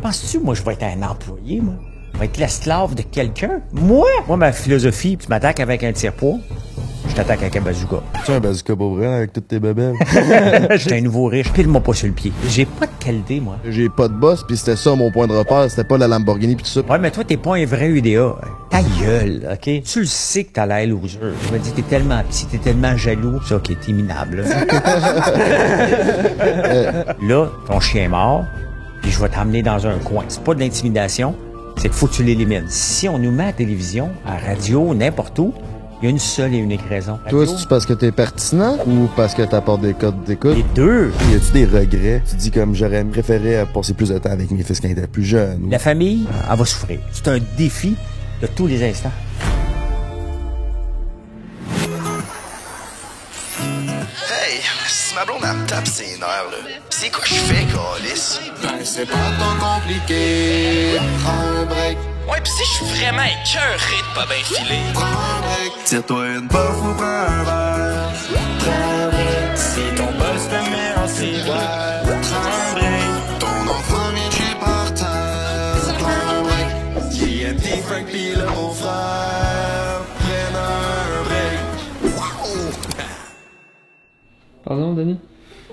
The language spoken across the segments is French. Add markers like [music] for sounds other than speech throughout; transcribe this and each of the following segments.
penses-tu, moi, je vais être un employé, moi? Je vais être l'esclave de quelqu'un? Moi? Moi, ma philosophie, tu m'attaques avec un tire-poids, je t'attaque avec un bazooka. Tu un bazooka pour vrai avec toutes tes babelles? [laughs] J'étais un nouveau riche, pile-moi pas sur le pied. J'ai pas de qualité, moi. J'ai pas de boss, puis c'était ça mon point de repère, c'était pas la Lamborghini pis tout ça. Ouais, mais toi, t'es pas un vrai UDA. Ta gueule, OK? Tu le sais que t'as l'air loser. Je me dis, t'es tellement petit, t'es tellement jaloux. Ça, OK, t'es minable. Là. [laughs] [laughs] là, ton chien est mort, puis je vais t'emmener dans un coin. C'est pas de l'intimidation, c'est qu'il faut que tu l'élimines. Si on nous met à la télévision, à la radio, n'importe où, il y a une seule et unique raison. Toi, Radio, c'est parce que t'es pertinent ou parce que t'apportes des codes d'écoute? les deux. Y a-tu des regrets? Tu dis comme j'aurais préféré passer plus de temps avec mes fils quand ils étaient plus jeunes. ou- La famille, elle va souffrir. C'est un défi de tous les instants. Ma blonde elle me tape ses nerfs, là, c'est quoi je fais, Calis? Ben, c'est pas tant compliqué. Prends un break, Ouais, pis si je suis vraiment écœuré de pas bien filer. prends un break. Tire-toi une puff ou prends un verre. Prends un break. Si ton boss te met en ciboire, Pardon, Denis?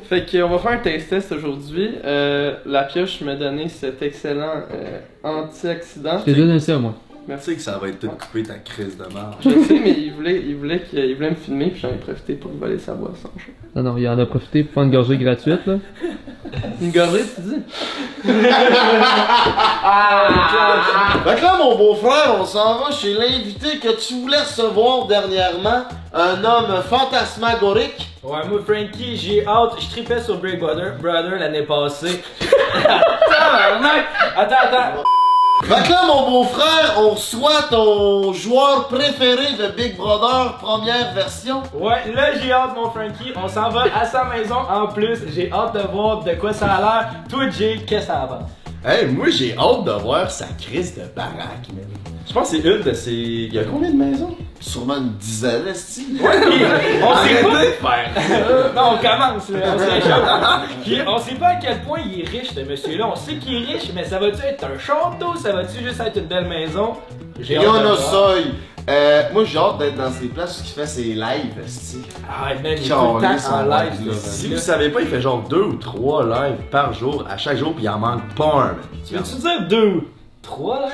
Fait qu'on va faire un taste test aujourd'hui. Euh, la pioche m'a donné cet excellent euh, anti-accident. Je t'ai donné ça, moi. Merci. Tu sais que ça va être tout coupé ta crise de merde. Je sais, mais il voulait, il voulait, qu'il- il voulait me filmer, puis j'en ai profité pour lui voler sa boisson. Non, non, il en a profité pour faire une gorgée gratuite, là. [laughs] Une gorgée, tu dis? [laughs] Fait que là, mon beau-frère, on s'en va chez l'invité que tu voulais recevoir dernièrement. Un homme fantasmagorique. Ouais, moi, Frankie, j'ai hâte. Je tripais sur Big Brother, Brother l'année passée. [laughs] Tabarnak! Attends, attends. Fait que là, mon beau-frère, on reçoit ton joueur préféré de Big Brother, première version. Ouais, là, j'ai hâte, mon Frankie. On s'en va à sa maison en plus. J'ai hâte de voir de quoi ça a l'air. Toi, Jay, qu'est-ce que ça avance? Hey, moi j'ai hâte de voir sa crise de baraque, man. Je pense que c'est une de ces. Il y a combien de maisons? Sûrement une dizaine, est [laughs] on sait pas. Faire! non, on commence, là. [laughs] On sait pas à quel point il est riche, ce monsieur-là. On sait qu'il est riche, mais ça va-tu être un château? Ça va-tu juste être une belle maison? J'ai. Yonosoy. Euh, moi, j'ai hâte d'être dans ces places où il fait ses lives, esti. Ah, man, il est tout le temps Calisse, en live, ce là, Si vous savez pas, il fait genre deux ou trois lives par jour, à chaque jour, puis il en manque pas un. Tu veux-tu dire deux ou trois, là?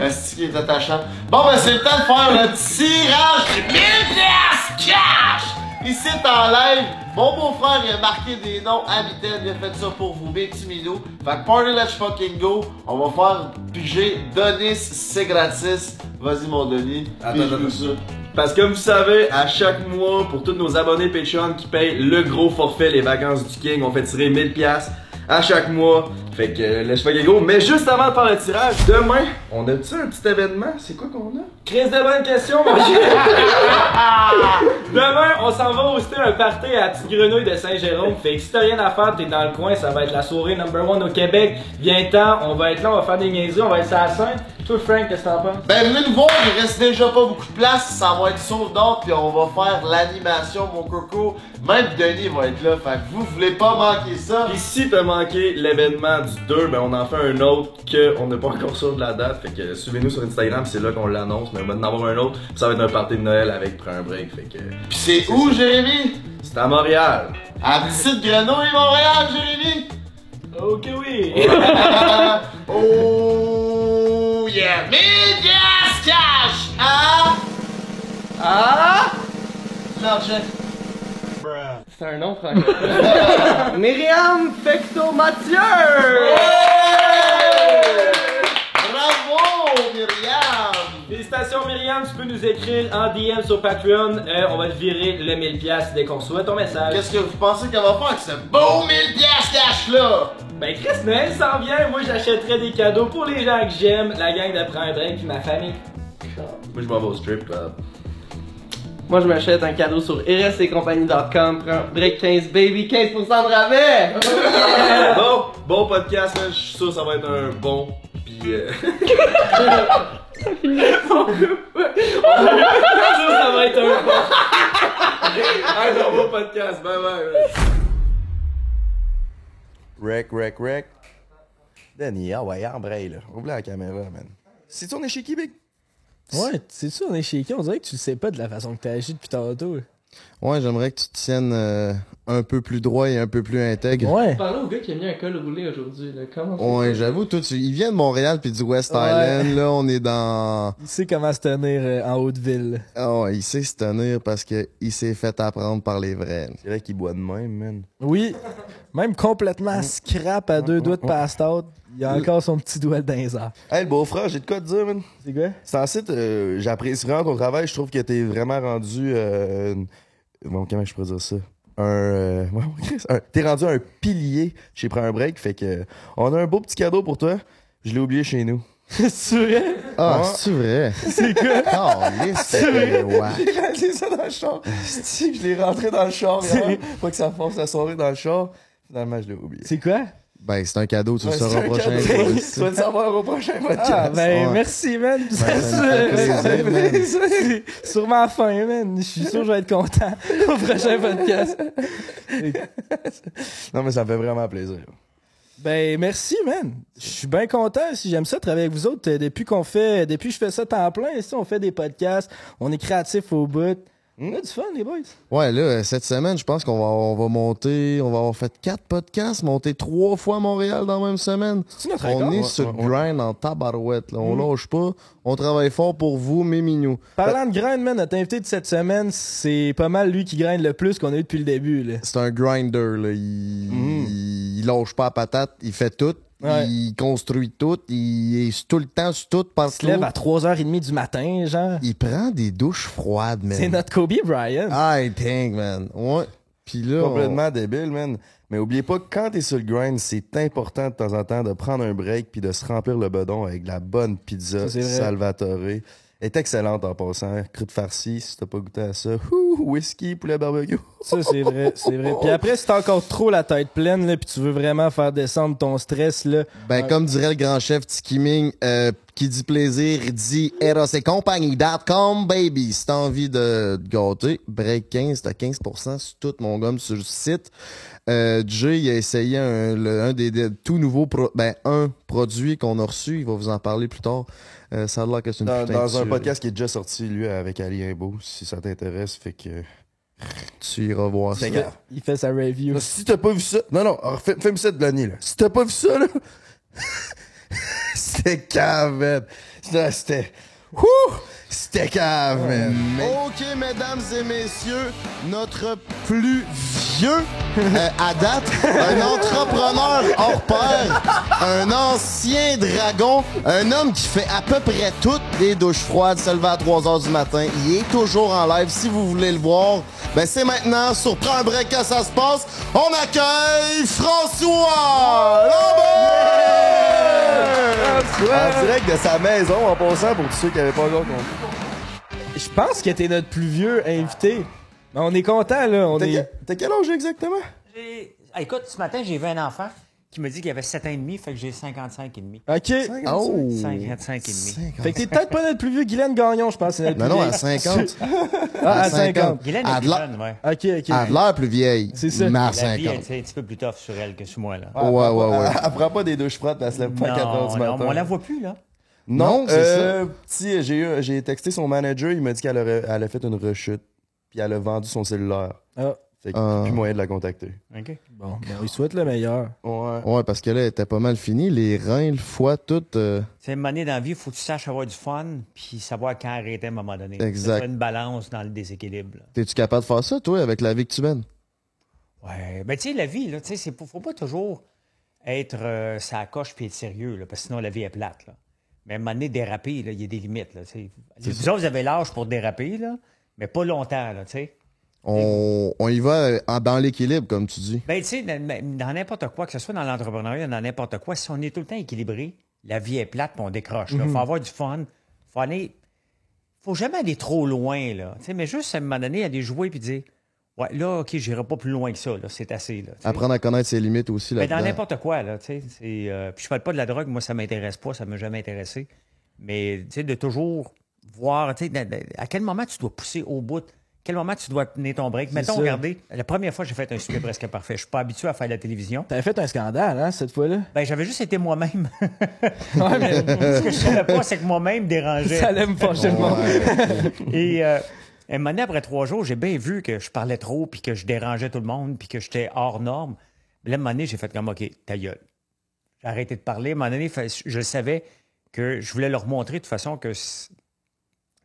[laughs] Esti qui est attachant? Bon, ben, c'est le temps de faire le tirage de 1000 piastres cash! Ici, en live. Mon beau-frère, il a marqué des noms à mitaine. Il a fait ça pour vous, mes petits minous. Fait que party, let's fucking go. On va faire piger Denis, c'est gratis. Vas-y, mon Denis. Attends, attends. ça. Parce que comme vous savez, à chaque mois, pour tous nos abonnés Patreon qui payent le gros forfait, les vacances du King, on fait tirer 1000 pièces à chaque mois. Fait que euh, laisse pas go. Mais juste avant de faire le tirage, demain, on a-tu un petit événement? C'est quoi qu'on a? Chris de bonne question, mon. [laughs] Demain, on s'en va hoster un party à petite grenouille de Saint-Jérôme. Fait que si t'as rien à faire, t'es dans le coin, ça va être la soirée number one au Québec. Viens-t'en, on va être là, on va faire des niaiseries, on va être sur la scène. Toi, Frank, qu'est-ce que t'en penses? Ben, venez nous voir, il reste déjà pas beaucoup de place. Ça va être sold out, puis on va faire l'animation, mon coco. Même Denis va être là. Fait que vous voulez pas manquer ça. Pis si t'as manqué l'événement du 2, ben on en fait un autre que on n'est pas encore sûr de la date. Fait que suivez-nous sur Instagram, c'est là qu'on l'annonce. Mais on va en avoir un autre. Pis ça va être un party de Noël avec Prends un break. Fait que Puis c'est où, Jérémy? c'est à Montréal. À Petite Grenouille, Montréal, Jérémy? Ok, oui. [laughs] oh yeah! Médias cash! Ah! Ah! L'argent. C'est un nom, Franck. [laughs] Myriam Fecto Mathieu Myriam! Félicitations, Myriam, tu peux nous écrire en DM sur Patreon. Euh, on va te virer le 1000$ dès qu'on reçoit ton message. Qu'est-ce que vous pensez qu'elle va faire avec ce beau 1000 piastres cash là? Ben Chris Noël s'en vient, moi j'achèterais des cadeaux pour les gens que j'aime, la gang de Prends un Drink puis ma famille. Moi je m'en vais au strip club. Moi, je m'achète un cadeau sur rsccompagnie.com. Prends break 15 baby, 15% de rabais! [laughs] bon, bon podcast. Je suis sûr que ça va être un bon. Pis euh... [laughs] [laughs] Ça, ça va être un un bon [laughs] podcast. Bye bye. man. Rec, rec, rec. Danny, ah ouais, embraye, là. Oublie la caméra, man. C'est-tu on est chez Québec? Ouais, c'est sûr, on est chez qui? On dirait que tu le sais pas de la façon que t'as agi depuis tantôt. Ouais, j'aimerais que tu te tiennes euh, un peu plus droit et un peu plus intègre. Ouais. Parlez au gars qui a mis un col roulé aujourd'hui. là. Comment Ouais, j'avoue, tout, il vient de Montréal puis du West Ouais. Island, là, on est dans... Il sait comment se tenir euh, en haute ville. Ah ouais, il sait se tenir parce que il s'est fait apprendre par les vrais. C'est vrai qu'il boit de même, man. Oui. Même complètement scrap à deux doigts de passe-out. Il a encore son petit doigt airs. Hey, le beau-frère, j'ai de quoi te dire, man. C'est quoi? C'est en site, euh, j'apprécie vraiment ton travail. Je trouve que t'es vraiment rendu. Bon, comment je pourrais dire ça? Un, euh, [laughs] un- T'es rendu un pilier chez Prends un break. Fait que on a un beau petit cadeau pour toi. Je l'ai oublié chez nous. [laughs] C'est vrai? Ah, Ouais. [laughs] c'est vrai? C'est quoi? Oh, lisse, vrai? ouais. J'ai rentré ça dans le char. Je l'ai rentré dans le char, C'est- vraiment. Pas que ça force la soirée dans le char. Finalement, je l'ai oublié. C'est quoi? Ben, c'est un cadeau, tu le sauras au prochain. podcast. [laughs] Tu vas le savoir au prochain podcast. Ah, ben, Ouais. merci, man. ça Ça me. [laughs] C'est Sûrement fin, man. Je suis sûr que je vais être content [laughs] au prochain podcast. Non, mais ça me fait vraiment plaisir. Ben, merci, man. Je suis bien content. Si j'aime ça, travailler avec vous autres. Euh, Depuis qu'on fait, depuis que je fais ça temps plein, ici, on fait des podcasts. On est créatifs au bout. On a du fun, les boys. Ouais, là, cette semaine, je pense qu'on va, on va monter, on va avoir fait quatre podcasts, monter trois fois à Montréal dans la même semaine. Notre on record? est Ouais, sur ouais, grind en tabarouette, là. On Mm. lâche pas. On travaille fort pour vous, mes minous. Parlant de grind, man, notre invité de cette semaine, c'est pas mal lui qui grind le plus qu'on a eu depuis le début, là. C'est un grinder, là. Il, il, il lâche pas la patate, il fait tout. Ouais. Il construit tout, il est tout le temps sur tout Il se lève à 3h30 du matin, genre. Il prend des douches froides, man. C'est notre Kobe Bryant. I think, man. Ouais. Puis là, Complètement débile, man. Mais oubliez pas que quand t'es sur le grind, c'est important de temps en temps de prendre un break puis de se remplir le bedon avec de la bonne pizza Ça. Salvatore. Est excellente en passant. Croûte farcie, si t'as pas goûté à ça. Ouh, whisky, poulet barbecue. Ça, c'est vrai, c'est vrai. Puis après, si t'as encore trop la tête pleine, là, puis tu veux vraiment faire descendre ton stress, là. Ben, euh, comme dirait le grand chef Tiki Ming, euh, qui dit plaisir, il dit erosetcompagnie.com, baby. Si t'as envie de te gâter, break 15, t'as 15% sur tout mon gomme sur le site. Euh, Jay, il a essayé un, le- un des, des tout nouveaux, pro- ben, un produit qu'on a reçu. Il va vous en parler plus tard. Euh, ça a l'air que c'est une Dans, de dans un podcast qui est déjà sorti, lui, avec Ali Imbeau, si ça t'intéresse. Fait que. Tu iras voir ça. grave. Il fait sa review. Là, si t'as pas vu ça. Non, non, alors, fais- fais-moi ça de l'année, là. Si t'as pas vu ça, là. [laughs] c'était cave, man. C'était- C'était. Ouh! C'était cave, man. Ok, mesdames et messieurs, notre plus vieux euh, à date, un entrepreneur hors pair, un ancien dragon, un homme qui fait à peu près toutes les douches froides, se lever à 3 h du matin. Il est toujours en live. Si vous voulez le voir, ben c'est maintenant sur Prends un break quand ça se passe. On accueille François Lambert! En direct de sa maison, en passant, pour tous ceux qui avaient pas encore compris. Je pense que t'es notre plus vieux invité. Mais on est content, là. On T'as est... quel âge exactement? J'ai- Ah, écoute, ce matin, j'ai vu un enfant qui me dit qu'il avait 7 ans et demi, fait que j'ai 55 et demi. OK. Oh! 55 et demi. Fait que t'es peut-être pas notre plus vieux Guylaine Gagnon, je pense. non, vieille. à 50. [laughs] Ah, à 50. Guylaine est À plus jeune, ouais. OK, OK. Elle a de l'air plus vieille. C'est ça. Mais à La vie 50. est un petit peu plus tough sur elle que sur moi, là. Ouais, ouais, ouais. Elle, elle prend pas des douches froides, elle se lève pas à 4 heures du non, matin. mais on la voit plus, là. Non, Non, c'est euh, petit, j'ai eu- j'ai texté son manager, il m'a dit qu'elle aurait, elle a fait une rechute, puis elle a vendu son cellulaire. Ah. Fait qu'il n'y a plus moyen de la contacter. OK. Bon, ben, on lui souhaite le meilleur. Ouais. Ouais, parce que là, elle était pas mal finie. Les reins, le foie, tout. euh, C'est une monnaie dans la vie, il faut que tu saches avoir du fun, puis savoir quand arrêter à un moment donné. Exact. C'est une balance dans le déséquilibre. T'es-tu capable de faire ça, toi, avec la vie que tu mènes? Ouais, ben tu sais, la vie, là, tu sais, faut pas toujours être euh, ça coche puis être sérieux, là, parce que sinon la vie est plate, là. Mais à un moment donné, déraper, là, il y a des limites, là, tu sais. Vous autres, vous avez l'âge pour déraper, là, mais pas longtemps, là, tu sais. On, on y va euh, dans l'équilibre, comme tu dis. Ben, tu sais, dans dans n'importe quoi, que ce soit dans l'entrepreneuriat, dans n'importe quoi, si on est tout le temps équilibré, la vie est plate puis on décroche. Il Mhm. faut avoir du fun. faut aller. faut jamais aller trop loin, là. Mais juste à un moment donné, aller jouer puis dire Ouais, là, OK, j'irai pas plus loin que ça, là. C'est assez, là. Apprendre à connaître ses limites aussi, Mais là dans n'importe quoi, là, tu sais. euh, puis je parle pas de la drogue, moi, ça m'intéresse pas, ça m'a jamais intéressé. Mais, tu sais, de toujours voir, tu sais, à quel moment tu dois pousser au bout? Quel moment tu dois tenir ton break? Mettons, ça. regardez, la première fois j'ai fait un souper presque parfait, je suis pas habitué à faire de la télévision. T'avais fait un scandale, hein, cette fois-là? Ben, j'avais juste été moi-même. [laughs] Ouais, mais [laughs] Ce que je savais pas, c'est que moi-même dérangeait. ça allait me fâcher le. Et euh, un moment donné, après trois jours, j'ai bien vu que je parlais trop, puis que je dérangeais tout le monde, puis que j'étais hors norme. Mais là, un moment donné, j'ai fait comme, OK, ta gueule. J'ai arrêté de parler. À un moment donné, je savais que je voulais leur montrer de toute façon que si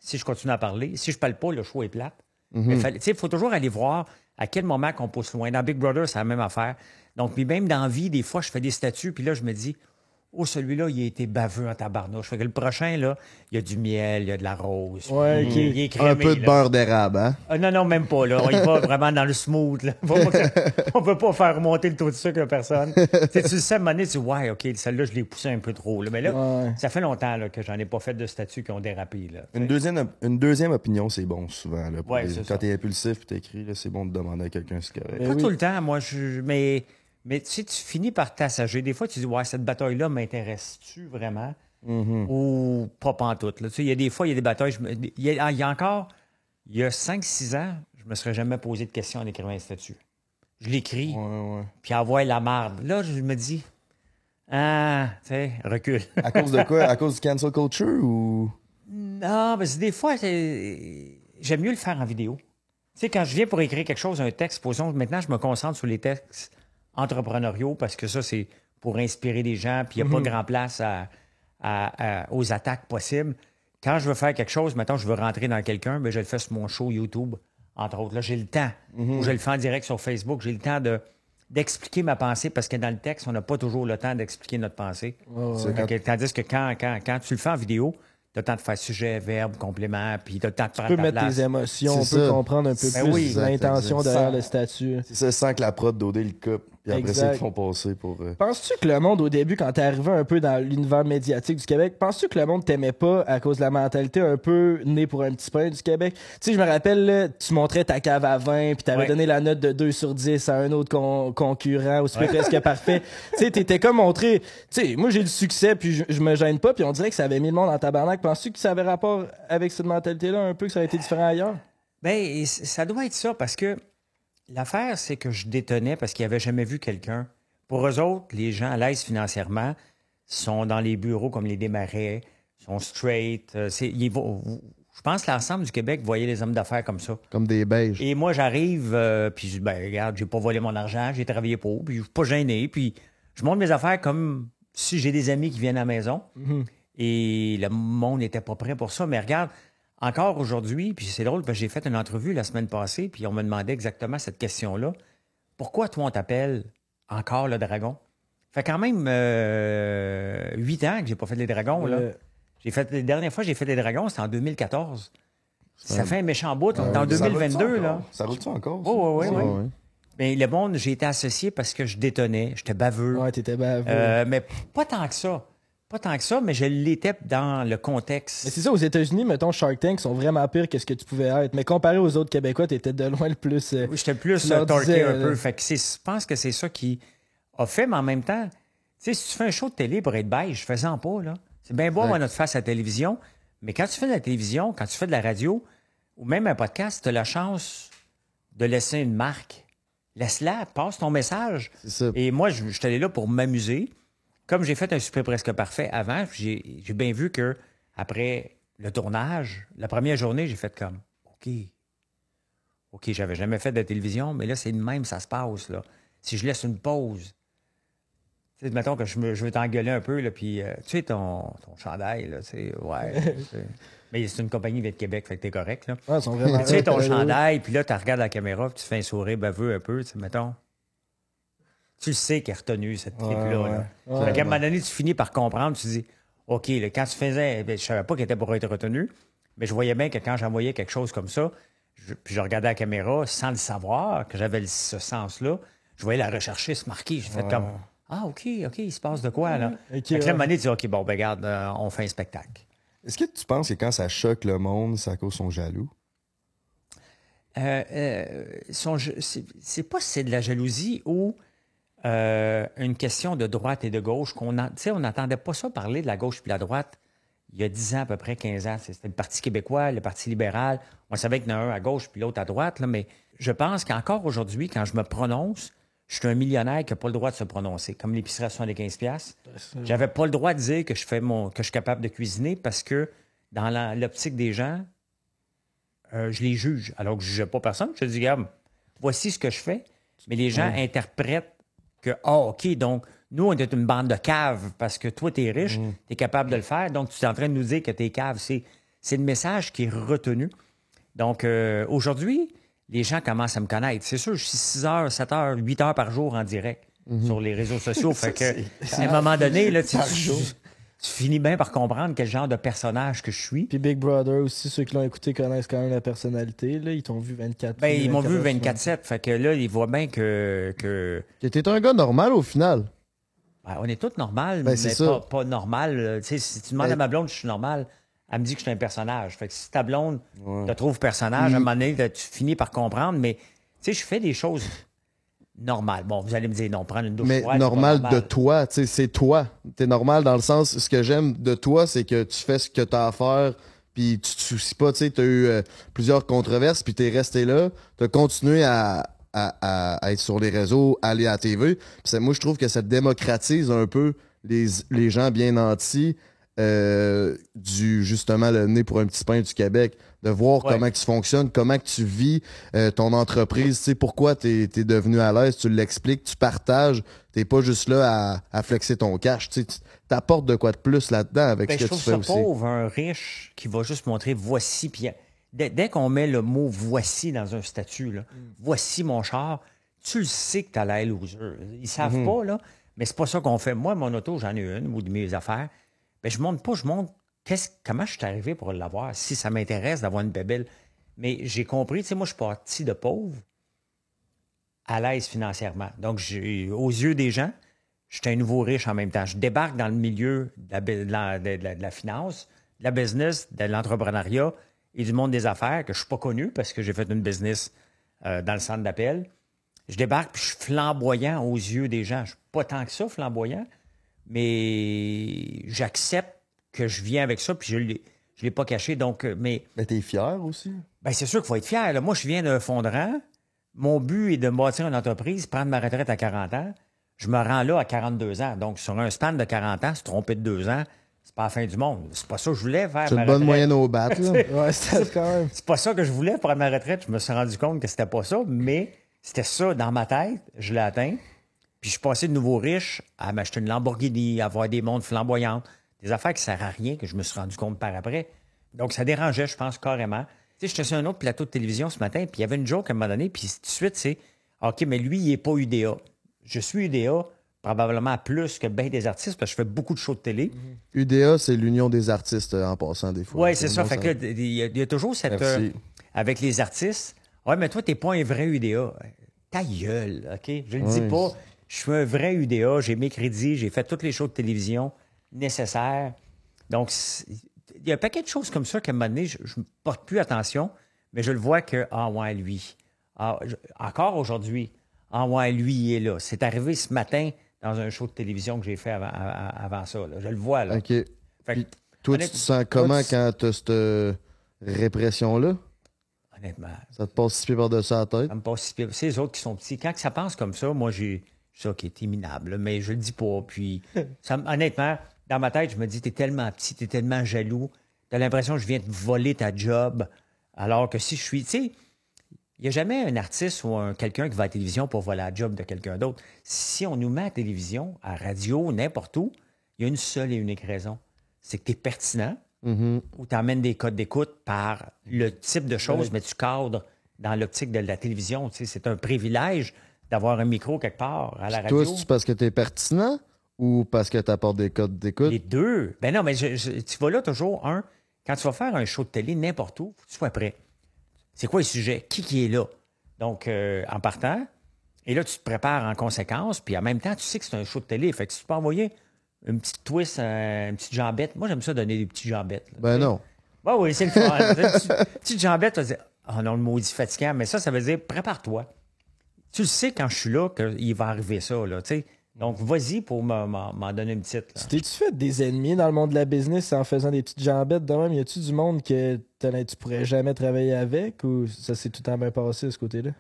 si je continue à parler, si je parle pas, le choix est plate. Il faut toujours aller voir à quel moment qu'on pousse loin. Dans Big Brother, c'est la même affaire. Donc, puis même dans la vie, des fois, je fais des statuts, puis là, je me dis, oh, celui-là, il a été baveux en tabarnouche. Fait que le prochain, là, il y a du miel, il y a de la rose. Ouais, il, ok. il est crémé, Un peu de là. beurre d'érable, hein? Ah, non, non, même pas. Là. On y va [laughs] vraiment dans le smooth. Là. Pas on peut pas faire remonter le taux de sucre à personne. tu sais, tu le sais, à un moment donné, tu dis, ouais, OK, celle-là, je l'ai poussé un peu trop. Là. Mais là, Ouais. ça fait longtemps là, que j'en ai pas fait de statuts qui ont dérapé. Là, Une deuxième, une deuxième opinion, c'est bon souvent. Là, pour Ouais, les- quand t'es impulsif et t'écris, là, c'est bon de demander à quelqu'un si c'est correct. Mais Pas oui. tout le temps, moi, je, mais, mais tu sais, tu finis par t'assager. Des fois, tu dis, ouais, cette bataille-là m'intéresse-tu vraiment? Mhm. Ou pas pantoute. Là. Tu sais, il y a des fois, il y a des batailles. me- Il y, a, il y a encore, il y a 5-6 ans, je me serais jamais posé de questions en écrivant un statut. Je l'écris, Ouais, ouais. puis envoie la marde. Là, je me dis, ah, tu sais, recule. À cause de quoi? À cause du cancel culture ou? Non, parce que des fois, j'aime mieux le faire en vidéo. Tu sais, quand je viens pour écrire quelque chose, un texte, posons, maintenant, je me concentre sur les textes entrepreneuriaux parce que ça, c'est pour inspirer les gens, puis il n'y a pas grand place à- à- à- aux attaques possibles. Quand je veux faire quelque chose, maintenant, je veux rentrer dans quelqu'un, ben, je le fais sur mon show YouTube, entre autres. Là, j'ai le temps. Ou je le fais en direct sur Facebook. J'ai le temps de d'expliquer ma pensée parce que dans le texte, on n'a pas toujours le temps d'expliquer notre pensée. Quand- que- tandis que quand, quand, quand tu le fais en vidéo, tu as le temps de faire sujet, verbe, complément, puis tu as le temps de Tu prendre peux ta mettre place. tes émotions, on peut comprendre un peu Ben plus oui. l'intention derrière le statut. C'est ça, sans que la prod d'OD le coupe. Puis après te font passer pour. euh, Penses-tu que le monde, au début, quand t'es arrivé un peu dans l'univers médiatique du Québec, penses-tu que le monde t'aimait pas à cause de la mentalité un peu née pour un petit pain du Québec? Tu sais, je me rappelle, là, tu montrais ta cave à vin, puis t'avais Ouais. donné la note de 2 sur 10 à un autre con- concurrent, au super presque [laughs] parfait. Tu sais, t'étais comme montré, tu sais, moi j'ai du succès, puis je, je me gêne pas, puis on dirait que ça avait mis le monde en tabarnak. Penses-tu que ça avait rapport avec cette mentalité-là, un peu, que ça a été différent ailleurs? Ben, ça doit être ça parce que l'affaire, c'est que je détonnais parce qu'ils n'avaient jamais vu quelqu'un. Pour eux autres, les gens à l'aise financièrement sont dans les bureaux comme les démarrais, sont straight. euh, ils je pense que l'ensemble du Québec voyait les hommes d'affaires comme ça. Comme des beiges. Et moi, j'arrive, euh, puis je dis, ben, regarde, j'ai pas volé mon argent, j'ai travaillé pour, puis je suis pas gêné, puis je monte mes affaires comme si j'ai des amis qui viennent à la maison. Et le monde n'était pas prêt pour ça. Mais regarde, encore aujourd'hui, puis c'est drôle, parce que j'ai fait une entrevue la semaine passée, puis on me demandait exactement cette question-là. Pourquoi toi, on t'appelle encore le dragon? Fait quand même euh, huit ans que j'ai pas fait les dragons, là. Ouais. J'ai fait, les dernières fois que j'ai fait les dragons, c'était en 2014. Ça fait un méchant bout. On est en ça roule-tu 2022, là. Ça roule-tu encore? Oh, oui, oui, oui. ouais. Mais le monde, j'ai été associé parce que je détonnais, j'étais baveux. Ouais, t'étais baveux. Euh, mais pas tant que ça. Pas tant que ça, mais je l'étais dans le contexte. Mais c'est ça, aux États-Unis, mettons, Shark Tank sont vraiment pires que ce que tu pouvais être. Mais comparé aux autres Québécois, t'étais de loin le plus. euh, Oui, j'étais plus euh, torqué un peu. Fait que je pense que c'est ça qui a fait, mais en même temps, tu sais, si tu fais un show de télé pour être beige, fais-en pas, là. C'est bien beau Ouais. avoir notre face à la télévision, mais quand tu fais de la télévision, quand tu fais de la radio, ou même un podcast, tu as la chance de laisser une marque. Laisse-la, passe ton message. C'est ça. Et moi, je, je suis allé là pour m'amuser. Comme j'ai fait un super presque parfait avant, j'ai bien vu que après le tournage, la première journée, j'ai fait comme OK. OK, j'avais jamais fait de télévision, mais là, c'est de même, ça se passe. Là. Si je laisse une pause, tu sais, mettons que je, me, je veux t'engueuler un peu, là, puis euh, tu sais, ton, ton chandail, là, tu sais, ouais. [laughs] mais c'est une compagnie Vite Québec, fait que t'es correct, là. Ouais, ils sont vraiment. Tu sais, ton chandail, puis là, tu regardes la caméra, puis tu fais un sourire baveux un peu, tu sais, mettons. Tu le sais qu'elle est retenue, cette clip-là. Ouais, là. ouais. Qu'à un moment donné, tu finis par comprendre, tu dis, OK, là, quand tu faisais, ben, je savais pas qu'elle était pour être retenue, mais je voyais bien que quand j'envoyais quelque chose comme ça, je- puis je regardais la caméra sans le savoir, que j'avais ce sens-là, je voyais la rechercher se marquer. J'ai fait comme, ah, OK, OK, il se passe de quoi, là? Ok, fait que là, à un moment donné, tu dis, OK, bon, ben, regarde, euh, on fait un spectacle. Est-ce que tu penses que quand ça choque le monde, c'est à cause sont jaloux? Euh, euh, son c'est pas si c'est de la jalousie ou euh, une question de droite et de gauche qu'on on n'entendait pas ça parler de la gauche puis la droite il y a 10 ans, à peu près 15 ans. C'était le Parti québécois, le Parti libéral. On savait qu'il y en a un à gauche puis l'autre à droite, là, mais je pense qu'encore aujourd'hui, quand je me prononce, je suis un millionnaire qui n'a pas le droit de se prononcer, comme l'épicerie à 75 pièces. J'avais pas le droit de dire que je fais mon que je suis capable de cuisiner parce que dans l'optique des gens, euh, je les juge. Alors que je ne jugeais pas personne. Je dis, regarde, voici ce que je fais. Mais les gens interprètent que, ah, OK, donc, nous, on est une bande de caves parce que toi, tu es riche, tu es capable de le faire. Donc, tu es en train de nous dire que tu es cave. C'est, c'est le message qui est retenu. Donc, euh, aujourd'hui, les gens commencent à me connaître. C'est sûr, je suis 6 heures, 7 heures, 8 heures par jour en direct Mhm. sur les réseaux sociaux. [laughs] fait que, à un moment donné, là, tu, tu-. Tu finis bien par comprendre quel genre de personnage que je suis. Puis Big Brother aussi, ceux qui l'ont écouté connaissent quand même la personnalité. Là. Ils t'ont vu 24 Ben, ils m'ont vu 24 24-7. Fait que là, ils voient bien que. que t'es un gars normal au final. ben, on est tous normal, Ben, mais c'est pas, pas normal. là. Tu sais, si tu demandes Ben- à ma blonde si je suis normal, elle me dit que je suis un personnage. Fait que si ta blonde Ouais. te trouve personnage, à un Mm. moment donné, tu finis par comprendre. Mais tu sais, je fais des choses normales. Bon, vous allez me dire non, prendre une douche Mais froide, normal, de toi, tu sais, c'est toi. T'es normal dans le sens, ce que j'aime de toi, c'est que tu fais ce que t'as à faire, puis tu te soucies pas, tu sais, t'as eu euh, plusieurs controverses, puis t'es resté là, t'as continué à, à, à- à être sur les réseaux, aller à la TV. Puis moi, je trouve que ça démocratise un peu les, les gens bien nantis, euh, du justement le nez pour un petit pain du Québec, de voir Ouais. comment que tu fonctionnes, comment que tu vis euh, ton entreprise, tu sais pourquoi tu es, devenu à l'aise, tu l'expliques, tu partages, t'es pas juste là à, à flexer ton cash, tu t'apportes de quoi de plus là-dedans avec Ben, ce je que tu trouve fais ça aussi. pauvre, un riche qui va juste montrer voici. Puis dès, dès qu'on met le mot voici dans un statut, là, voici mon char, tu le sais que tu as l'air loser. Ils savent Mhm. pas, là, mais c'est pas ça qu'on fait. Moi, mon auto, j'en ai une, ou de mes affaires. Ben, je montre pas, je montre qu'est-ce, comment je suis arrivé pour l'avoir, si ça m'intéresse d'avoir une bébelle? Mais j'ai compris, tu sais, moi, je suis parti de pauvre à l'aise financièrement. Donc, aux yeux des gens, je suis un nouveau riche en même temps. Je débarque dans le milieu de la finance, de la business, de l'entrepreneuriat et du monde des affaires, que je ne suis pas connu parce que j'ai fait une business euh, dans le centre d'appel. Je débarque puis je suis flamboyant aux yeux des gens. Je ne suis pas tant que ça flamboyant, mais j'accepte que je viens avec ça puis je ne l'ai je l'ai pas caché. Donc, euh, mais Mais t'es fier aussi? ben, c'est sûr qu'il faut être fier. là. Moi, je viens d'un fond de rang. Mon but est de bâtir une entreprise, prendre ma retraite à 40 ans. Je me rends là à 42 ans. Donc, sur un span de 40 ans, se tromper de deux ans, c'est pas la fin du monde. C'est pas ça que je voulais faire. C'est ma une bonne retraite. moyenne au bat, là. [laughs] Ouais, c'est quand même. C'est pas ça que je voulais pour ma retraite. Je me suis rendu compte que c'était pas ça, mais c'était ça dans ma tête. Je l'ai atteint. Puis je suis passé de nouveau riche à m'acheter une Lamborghini, à avoir des montres flamboyantes, des affaires qui ne servent à rien que je me suis rendu compte par après. Donc ça dérangeait, je pense, carrément. Tu sais, j'étais sur un autre plateau de télévision ce matin, puis il y avait une joke à un moment donné, puis tout de suite, c'est OK, mais lui, il n'est pas UDA. Je suis UDA probablement plus que bien des artistes parce que je fais beaucoup de shows de télé. UDA, c'est l'Union des artistes euh, en passant des fois. Oui, c'est ça. bon Fait que là, il y, a- il y a toujours cette. Merci. euh, avec les artistes. Ouais, mais toi, t'es pas un vrai UDA. Ta gueule, OK? Je le dis pas. Je suis un vrai UDA. J'ai mes crédits. J'ai fait toutes les shows de télévision nécessaires. Donc, il y a un paquet de choses comme ça qu'à un moment donné, je ne porte plus attention, mais je le vois que, ah ouais, lui. Ah, je- encore aujourd'hui, ah ouais, lui, il est là. C'est arrivé ce matin dans un show de télévision que j'ai fait avant, avant- ça. là. Je le vois, là. OK. Fait Puis, toi, tu te sens comment toi, tu- quand t'as cette répression-là? honnêtement, Ça te passe six pieds par-dessus la tête? Ça me passe si pire. C'est les autres qui sont petits. Quand ça pense comme ça, moi, j'ai ça qui est minable, mais je le dis pas. Puis, [laughs] ça, honnêtement, dans ma tête, je me dis, t'es tellement petit, t'es tellement jaloux, t'as l'impression que je viens te voler ta job, alors que si je suis, tu sais, il n'y a jamais un artiste ou un, quelqu'un qui va à la télévision pour voler la job de quelqu'un d'autre. Si on nous met à la télévision, à la radio, n'importe où, il y a une seule et unique raison. C'est que tu es pertinent Mhm. ou tu amènes des codes d'écoute par le type de choses, Oui. mais tu cadres dans l'optique de la télévision. Tu sais, c'est un privilège d'avoir un micro quelque part à la radio. Toi, c'est parce que t'es pertinent ou parce que t'apportes des codes d'écoute? Les deux. Ben non, mais je- je- tu vas là toujours, un, quand tu vas faire un show de télé n'importe où, faut que tu sois prêt. C'est quoi le sujet? Qui qui est là? Donc, euh, en partant, et là, tu te prépares en conséquence, puis en même temps, tu sais que c'est un show de télé. Fait que si tu peux envoyer une petite twist, un- une petite jambette, moi, j'aime ça donner des petites jambettes. là, Ben tu non. Ben oui, c'est le fun. [laughs] petite jambette, tu vas dire, oh non, le maudit fatigant, mais ça, ça veut dire prépare-toi. Tu le sais quand je suis là qu'il va arriver ça, là, tu sais. Donc, vas-y pour m'en- donner une petite. Tu T'es-tu fait des ennemis dans le monde de la business en faisant des petites jambettes de même? Y a-tu du monde que tu pourrais jamais travailler avec ou ça s'est tout le temps bien passé de ce côté-là?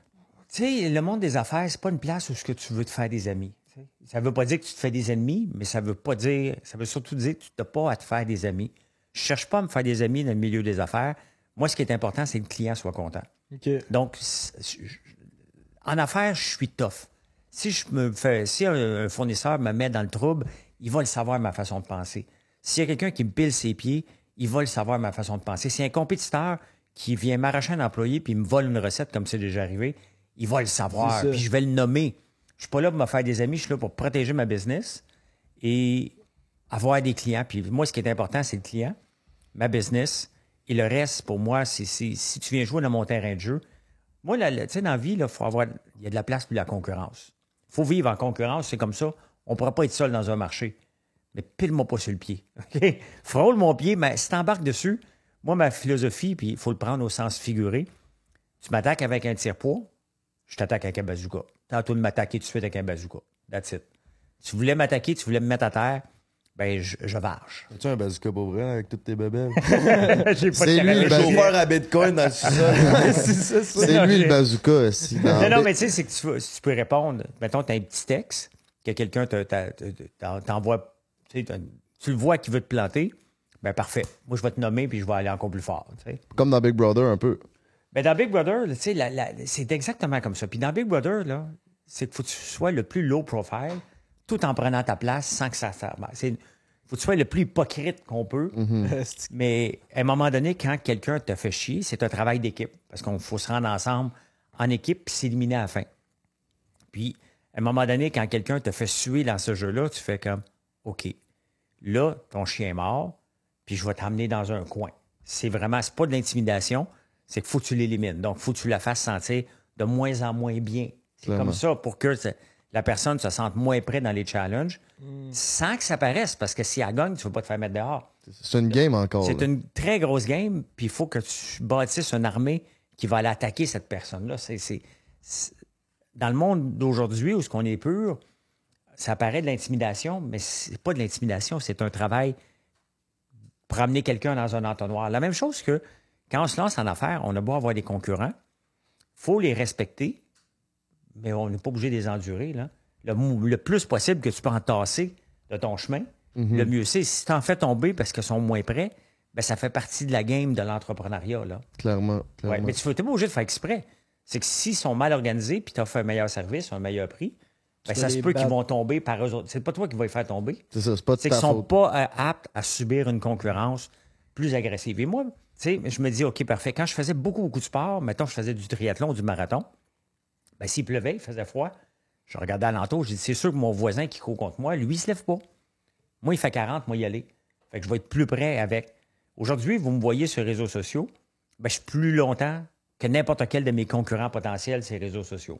Tu sais, le monde des affaires, c'est pas une place où ce que tu veux te faire des amis. sais. Ça veut pas dire que tu te fais des ennemis, mais ça veut pas dire, ça veut surtout dire que tu n'as pas à te faire des amis. Je cherche pas à me faire des amis dans le milieu des affaires. Moi, ce qui est important, c'est que le client soit content. Donc, en affaires, je suis tough. Si je me fais, si un, fournisseur me met dans le trouble, il va le savoir ma façon de penser. S'il y a quelqu'un qui me pile ses pieds, il va le savoir ma façon de penser. Si un compétiteur qui vient m'arracher un employé puis me vole une recette comme c'est déjà arrivé, il va le savoir. Puis je vais le nommer. Je suis pas là pour me faire des amis, je suis là pour protéger ma business et avoir des clients. Puis moi, ce qui est important, c'est le client, ma business. Et le reste, pour moi, c'est si tu viens jouer dans mon terrain de jeu. Moi, tu sais, dans la vie, il faut avoir. Il y a de la place pour la concurrence. Faut vivre en concurrence, c'est comme ça. On ne pourra pas être seul dans un marché. Mais pile-moi pas sur le pied. [laughs] Frôle mon pied, mais si t'embarques dessus, moi, ma philosophie, puis il faut le prendre au sens figuré, tu m'attaques avec un tire-poids, je t'attaque avec un bazooka. Tantôt de m'attaquer tout de suite avec un bazooka. That's it. Tu voulais m'attaquer, tu voulais me mettre à terre, ben je, je varge. As-tu un bazooka pour vrai avec toutes tes bébelles? [laughs] J'ai pas de C'est lui le chauffeur à Bitcoin dans le sous-sol. [laughs] c'est. C'est lui le bazooka aussi. Non, non, Big- mais tu sais, c'est que tu, si tu peux répondre. Mettons, tu as un petit texte que quelqu'un t'envoie. Tu le vois qui veut te planter. Ben parfait. Moi, je vais te nommer puis je vais aller encore plus fort. Comme dans Big Brother un peu. Ben, dans Big Brother, c'est exactement comme ça. Puis dans Big Brother, là, c'est qu'il faut que tu sois le plus low profile tout en prenant ta place sans que ça serve. Il faut que tu sois le plus hypocrite qu'on peut. [laughs] Mais à un moment donné, quand quelqu'un te fait chier, c'est un travail d'équipe. Parce qu'on faut se rendre ensemble en équipe puis s'éliminer à la fin. Puis, à un moment donné, quand quelqu'un te fait suer dans ce jeu-là, tu fais comme OK, là, ton chien est mort, puis je vais t'emmener dans un coin. C'est vraiment, c'est pas de l'intimidation, c'est qu'il faut que tu l'élimines. Donc, il faut que tu la fasses sentir de moins en moins bien. C'est Clairement. comme ça pour que la personne se sente moins près dans les challenges, sans que ça paraisse, parce que si elle gagne, tu ne veux pas te faire mettre dehors. C'est une game encore. C'est une très grosse game, puis il faut que tu bâtisses une armée qui va aller attaquer cette personne-là. C'est- Dans le monde d'aujourd'hui, où ce qu'on est pur, ça paraît de l'intimidation, mais c'est pas de l'intimidation, c'est un travail pour amener quelqu'un dans un entonnoir. La même chose que quand on se lance en affaires, on a beau avoir des concurrents, faut les respecter, mais on n'est pas obligé de les endurer. Là. Le, plus possible que tu peux entasser de ton chemin, Mhm. le mieux c'est. Si tu en fais tomber parce qu'ils sont moins prêts, ben, ça fait partie de la game de l'entrepreneuriat. Là. Clairement. Ouais, clairement. mais tu n'es pas obligé de faire exprès. C'est que s'ils sont mal organisés puis tu offres un meilleur service, un meilleur prix, ben, ça se peut qu'ils vont tomber par eux autres. C'est pas toi qui vas les faire tomber. C'est ça, c'est pas C'est qu'ils sont faute. pas euh, aptes à subir une concurrence plus agressive. Et moi, tu sais, je me dis, OK, parfait. Quand je faisais beaucoup, beaucoup de sport, mettons, je faisais du triathlon ou du marathon, ben, s'il pleuvait, il faisait froid, je regardais alentour, j'ai dit, c'est sûr que mon voisin qui court contre moi, lui, il se lève pas. Moi, il fait 40, moi, y aller. Fait que je vais être plus près avec. Aujourd'hui, vous me voyez sur les réseaux sociaux, ben, je suis plus longtemps que n'importe quel de mes concurrents potentiels sur les réseaux sociaux.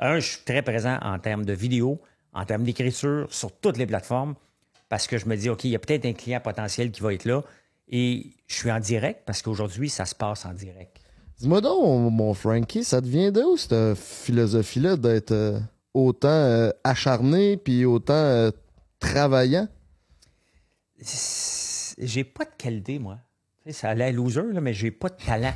Un, je suis très présent en termes de vidéo, en termes d'écriture, sur toutes les plateformes, parce que je me dis, OK, il y a peut-être un client potentiel qui va être là. Et je suis en direct parce qu'aujourd'hui, ça se passe en direct. Dis-moi donc, mon Frankie, ça devient de où cette philosophie-là d'être euh, autant euh, acharné puis autant euh, travaillant? J'ai pas de qualité, moi. Ça a l'air loser, là, mais j'ai pas de talent.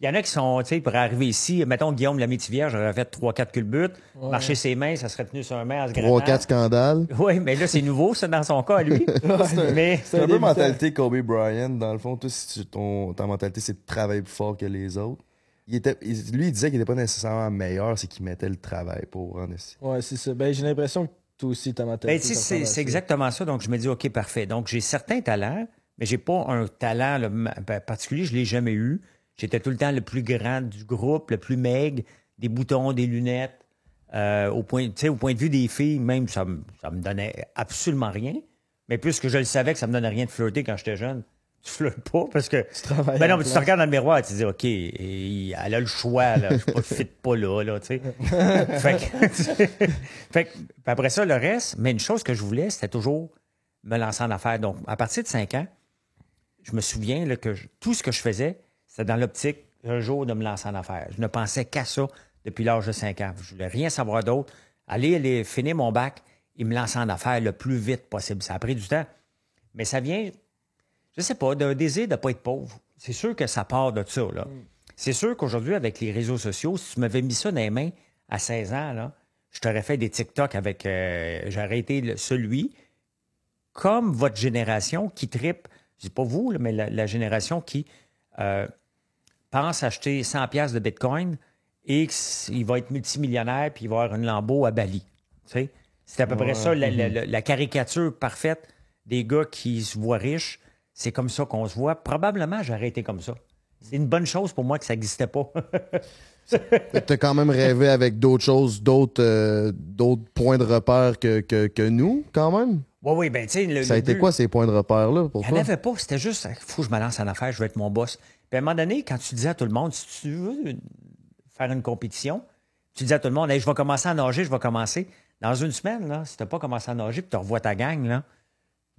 Il y en a qui sont, tu sais, pour arriver ici, mettons Guillaume Lamitivière, j'aurais fait 3-4 culbutes, Ouais. marcher ses mains, ça serait tenu sur un main en se Trois, grattant. quatre scandales. Oui, mais là, c'est nouveau, ça, dans son cas, à lui. [laughs] C'est un peu mentalité Kobe Bryant, dans le fond. Toi, si tu- ton, ta mentalité, c'est de travailler plus fort que les autres. Il était, lui, il disait qu'il n'était pas nécessairement meilleur, c'est qu'il mettait le travail pour rendre ici. Ouais, c'est ça. Ben, j'ai l'impression que toi aussi, ta mentalité. Ben, tu sais, ça c'est à exactement ça. Donc, je me dis, OK, parfait. Donc, j'ai certains talents, mais j'ai pas un talent là, ben, particulier. Je l'ai jamais eu. J'étais tout le temps le plus grand du groupe, le plus maigre, des boutons, des lunettes. Euh, au, point, tu sais, au point de vue des filles, même, ça me, ça me donnait absolument rien. Mais puisque je le savais que ça me donnait rien de flirter quand j'étais jeune, [laughs] tu flirtes pas parce que. travailles Ben non, mais tu te regardes dans le miroir et tu te dis, OK, et- elle a le choix, là. Je ne fit pas là, là, tu sais. [laughs] fait que, [laughs] fait que- après ça, le reste, mais une chose que je voulais, c'était toujours me lancer en affaires. Donc, à partir de 5 ans, je me souviens là, que je- tout ce que je faisais, c'était dans l'optique un jour de me lancer en affaires. Je ne pensais qu'à ça depuis l'âge de 5 ans. Je voulais rien savoir d'autre aller, aller finir mon bac et me lancer en affaires le plus vite possible. Ça a pris du temps. Mais ça vient, je sais pas, d'un désir de ne pas être pauvre. C'est sûr que ça part de ça. Là. C'est sûr qu'aujourd'hui, avec les réseaux sociaux, si tu m'avais mis ça dans les mains à 16 ans, là, je t'aurais fait des TikTok avec. euh, J'aurais été celui, comme votre génération qui tripe, je dis pas vous, là, mais la, la génération qui euh, pense acheter 100 pièces de Bitcoin et qu'il va être multimillionnaire puis il va avoir une Lambeau à Bali. Tu sais? C'est à peu près ça, la, la- Mhm. la- caricature parfaite des gars qui se voient riches. C'est comme ça qu'on se voit. Probablement, j'aurais été comme ça. C'est une bonne chose pour moi que ça n'existait pas. [laughs] T'as quand même rêvé avec d'autres choses, d'autres euh, d'autres points de repère que, que, que nous, quand même? Oui, oui, ben tu sais, le- Ça a le été but- quoi ces points de repère-là pour Il n'y en toi? avait pas. C'était juste, il faut que je me lance en affaires, je veux être mon boss. Puis à un moment donné, quand tu disais à tout le monde, si tu veux une- faire une compétition, tu disais à tout le monde, Hey, je vais commencer à nager, je vais commencer. Dans une semaine, là, si tu n'as pas commencé à nager, puis tu revois ta gang, là,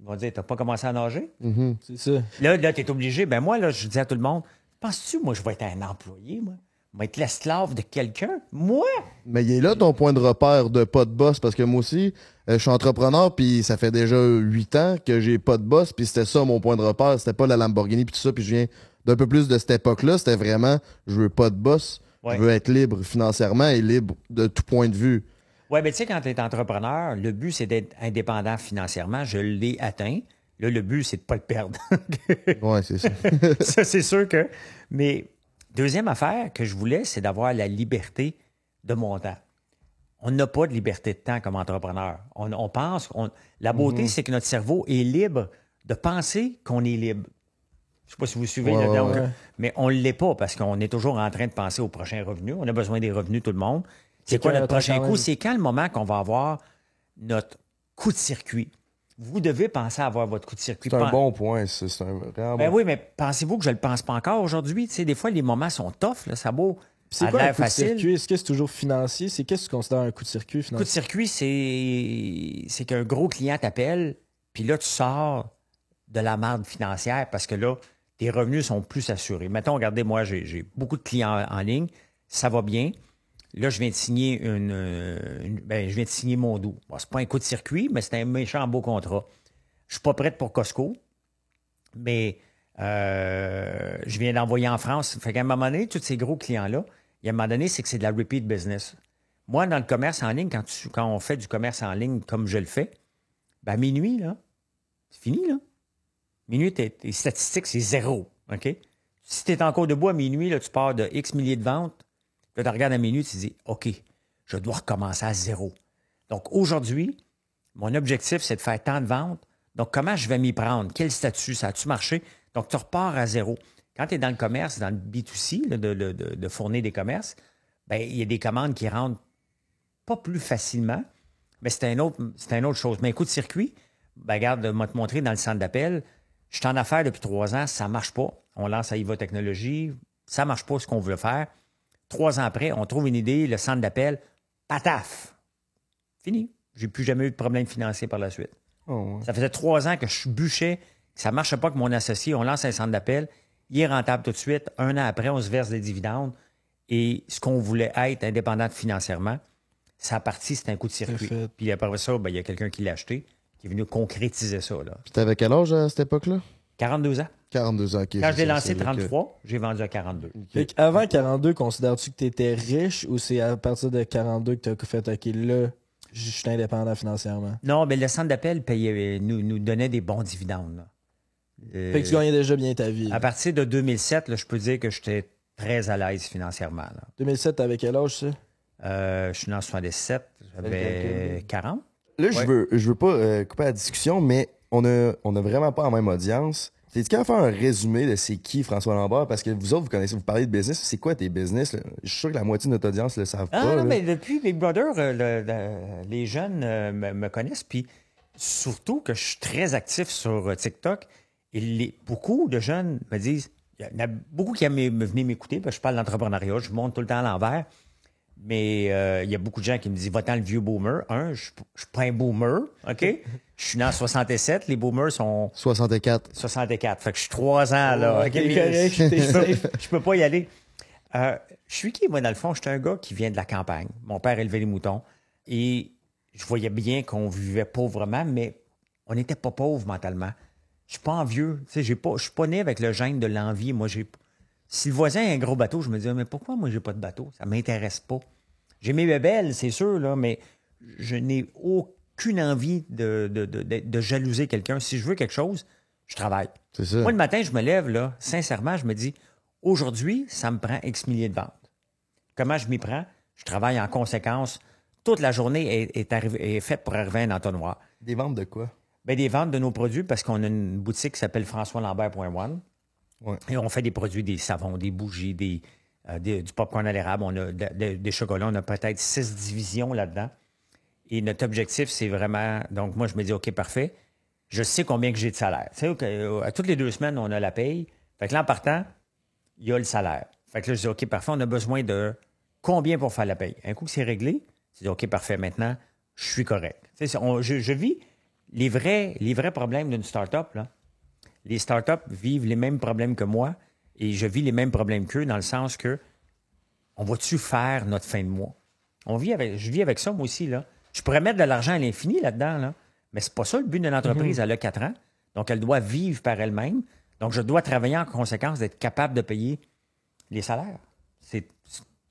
ils vont dire, tu n'as pas commencé à nager? Mhm. C'est ça. Là, là tu es obligé. Ben moi, là, je dis à tout le monde, penses-tu, moi, je vais être un employé, moi? Je vais être l'esclave de quelqu'un? Moi? Mais il est là ton point de repère de pas de boss parce que moi aussi, euh, je suis entrepreneur puis ça fait déjà huit ans que j'ai pas de boss puis c'était ça mon point de repère. C'était pas la Lamborghini puis tout ça puis je viens d'un peu plus de cette époque-là. C'était vraiment, je veux pas de boss. Ouais. Je veux être libre financièrement et libre de tout point de vue. Oui, mais tu sais, quand tu es entrepreneur, le but, c'est d'être indépendant financièrement. Je l'ai atteint. Là, le but, c'est de ne pas le perdre. [laughs] ouais, c'est ça. [laughs] ça, c'est sûr que. Mais deuxième affaire que je voulais, c'est d'avoir la liberté de mon temps. On n'a pas de liberté de temps comme entrepreneur. On, on pense. La beauté, Mhm. c'est que notre cerveau est libre de penser qu'on est libre. Je ne sais pas si vous suivez Ouais, là-dedans, ouais, ouais. mais on ne l'est pas parce qu'on est toujours en train de penser au prochain revenu. On a besoin des revenus, tout le monde. C'est quoi notre prochain coup? C'est quand le moment qu'on va avoir notre coup de circuit? Vous devez penser à avoir votre coup de circuit. C'est un Pen- bon point. C'est un vraiment ben bon oui, mais pensez-vous que je le pense pas encore aujourd'hui? Tu sais, des fois, les moments sont tough, là, ça vaut. Puis C'est quoi un coup de circuit? Est-ce que c'est toujours financier? C'est qu'est-ce que tu considères un coup de circuit Coup de financier? circuit, c'est c'est qu'un gros client t'appelle, puis là, tu sors de la marde financière parce que là, tes revenus sont plus assurés. Mettons, regardez, moi, j'ai beaucoup de clients en, ligne, ça va bien. Là, je viens de signer une, euh, ben, je viens signer mon doux. Bon, c'est pas un coup de circuit, mais c'est un méchant beau contrat. Je suis pas prête pour Costco, mais euh, je viens d'envoyer en France. Fait qu'à un moment donné, tous ces gros clients-là, il y a un moment donné, c'est que c'est de la repeat business. Moi, dans le commerce en ligne, quand, on fait du commerce en ligne comme je le fais, ben, minuit, là, c'est fini, là. Minuit, tes, statistiques, c'est zéro. Si tu es encore debout à minuit, là, tu pars de X milliers de ventes, là, tu regardes à minuit, tu te dis, OK, je dois recommencer à zéro. Donc, aujourd'hui, mon objectif, c'est de faire tant de ventes. Donc, comment je vais m'y prendre? Quel statut? Ça a-tu marché? Donc, tu repars à zéro. Quand tu es dans le commerce, dans le B2C, là, de, de- de- de fournir des commerces, ben, il y a des commandes qui rentrent pas plus facilement, mais c'est une autre chose. Mais un coup de circuit, ben, regarde, je vais te montrer dans le centre d'appel. Je suis en affaires depuis trois ans, ça marche pas. On lance à IVA Technologie, ça marche pas ce qu'on veut faire. Trois ans après, on trouve une idée, le centre d'appel, pataf! Fini. J'ai plus jamais eu de problème financier par la suite. Oh, ouais. Ça faisait trois ans que je bûchais, que ça ne marchait pas avec mon associé. On lance un centre d'appel. Il est rentable tout de suite. Un an après, on se verse des dividendes. Et ce qu'on voulait être indépendant financièrement, sa partie, c'était un coup de circuit. Puis après ça, ben, il y a quelqu'un qui l'a acheté, qui est venu concrétiser ça. Là. Puis t'avais quel âge à cette époque-là? 42 ans. 42 ans, ok. Quand je l'ai lancé c'est là que- 33, j'ai vendu à 42. Fait avant 42, considères-tu que tu étais riche ou c'est à partir de 42 que tu as fait OK, là, je suis indépendant financièrement? Non, mais le centre d'appel payait, nous, nous donnait des bons dividendes. là. Euh, Fait que tu gagnais déjà bien ta vie. À partir de 2007, là, je peux dire que j'étais très à l'aise financièrement. là. 2007, t'avais quel âge, ça? Euh, je suis né en 77, j'avais 40. Là, je Ouais. veux, je veux pas euh, couper la discussion, mais on a, on a vraiment pas la même audience. T'es capable de faire un résumé de c'est qui François Lambert? Parce que vous autres, vous connaissez, vous parlez de business. C'est quoi tes business? là? Je suis sûr que la moitié de notre audience le savent Ah pas. non, là. mais depuis Big Brother, euh, le- le- les jeunes euh, me, me connaissent, puis surtout que je suis très actif sur TikTok. Et les- beaucoup de jeunes me disent, il y en a beaucoup qui aiment me venir m'écouter, parce que je parle d'entrepreneuriat, je monte tout le temps à l'envers. Mais euh, il y a beaucoup de gens qui me disent, va-t'en le vieux boomer. Un, je suis pas un boomer, OK? Je suis né en 67, les boomers sont 64. 64. Fait que je suis trois ans, là. Oh, OK? je, peux, pas y aller. Euh, je suis qui, moi, dans le fond? Je suis un gars qui vient de la campagne. Mon père élevait les moutons. et je voyais bien qu'on vivait pauvrement, mais on n'était pas pauvre mentalement. Je suis pas envieux. Tu sais, j'ai pas, je suis pas né avec le gène de l'envie. Moi, j'ai. Si le voisin a un gros bateau, je me disais, mais pourquoi moi, j'ai pas de bateau? Ça m'intéresse pas. J'ai mes bébelles, c'est sûr, là, mais je n'ai aucune envie de, de, de, de- de jalouser quelqu'un. Si je veux quelque chose, je travaille. Ça. Moi, le matin, je me lève, là, sincèrement, je me dis, aujourd'hui, ça me prend X milliers de ventes. Comment je m'y prends? Je travaille en conséquence. Toute la journée est, est, arrivée- est faite pour arriver à un entonnoir. Des ventes de quoi? Ben, des ventes de nos produits parce qu'on a une boutique qui s'appelle françoislambert.one. Et on fait des produits, des savons, des bougies, des, euh, des- du popcorn à l'érable. On a de- de- des chocolats. On a peut-être six divisions là-dedans. Et notre objectif, c'est vraiment. Donc, moi, je me dis, OK, parfait. Je sais combien que j'ai de salaire. Tu sais, à toutes les deux semaines, on a la paye. Fait que là, en partant, il y a le salaire. Fait que là, je dis, OK, parfait, on a besoin de combien pour faire la paye? Un coup que c'est réglé, je dis, OK, parfait, maintenant, je suis correct. Tu sais, on- je, je vis les vrais, les vrais problèmes d'une start-up, là. Les start-up vivent les mêmes problèmes que moi et je vis les mêmes problèmes qu'eux dans le sens que on va-tu faire notre fin de mois? On vit avec, je vis avec ça, moi aussi, là. Je pourrais mettre de l'argent à l'infini là-dedans, là. Mais c'est pas ça le but de l'entreprise. Elle a 4 ans. Donc, elle doit vivre par elle-même. Donc, je dois travailler en conséquence d'être capable de payer les salaires. C'est,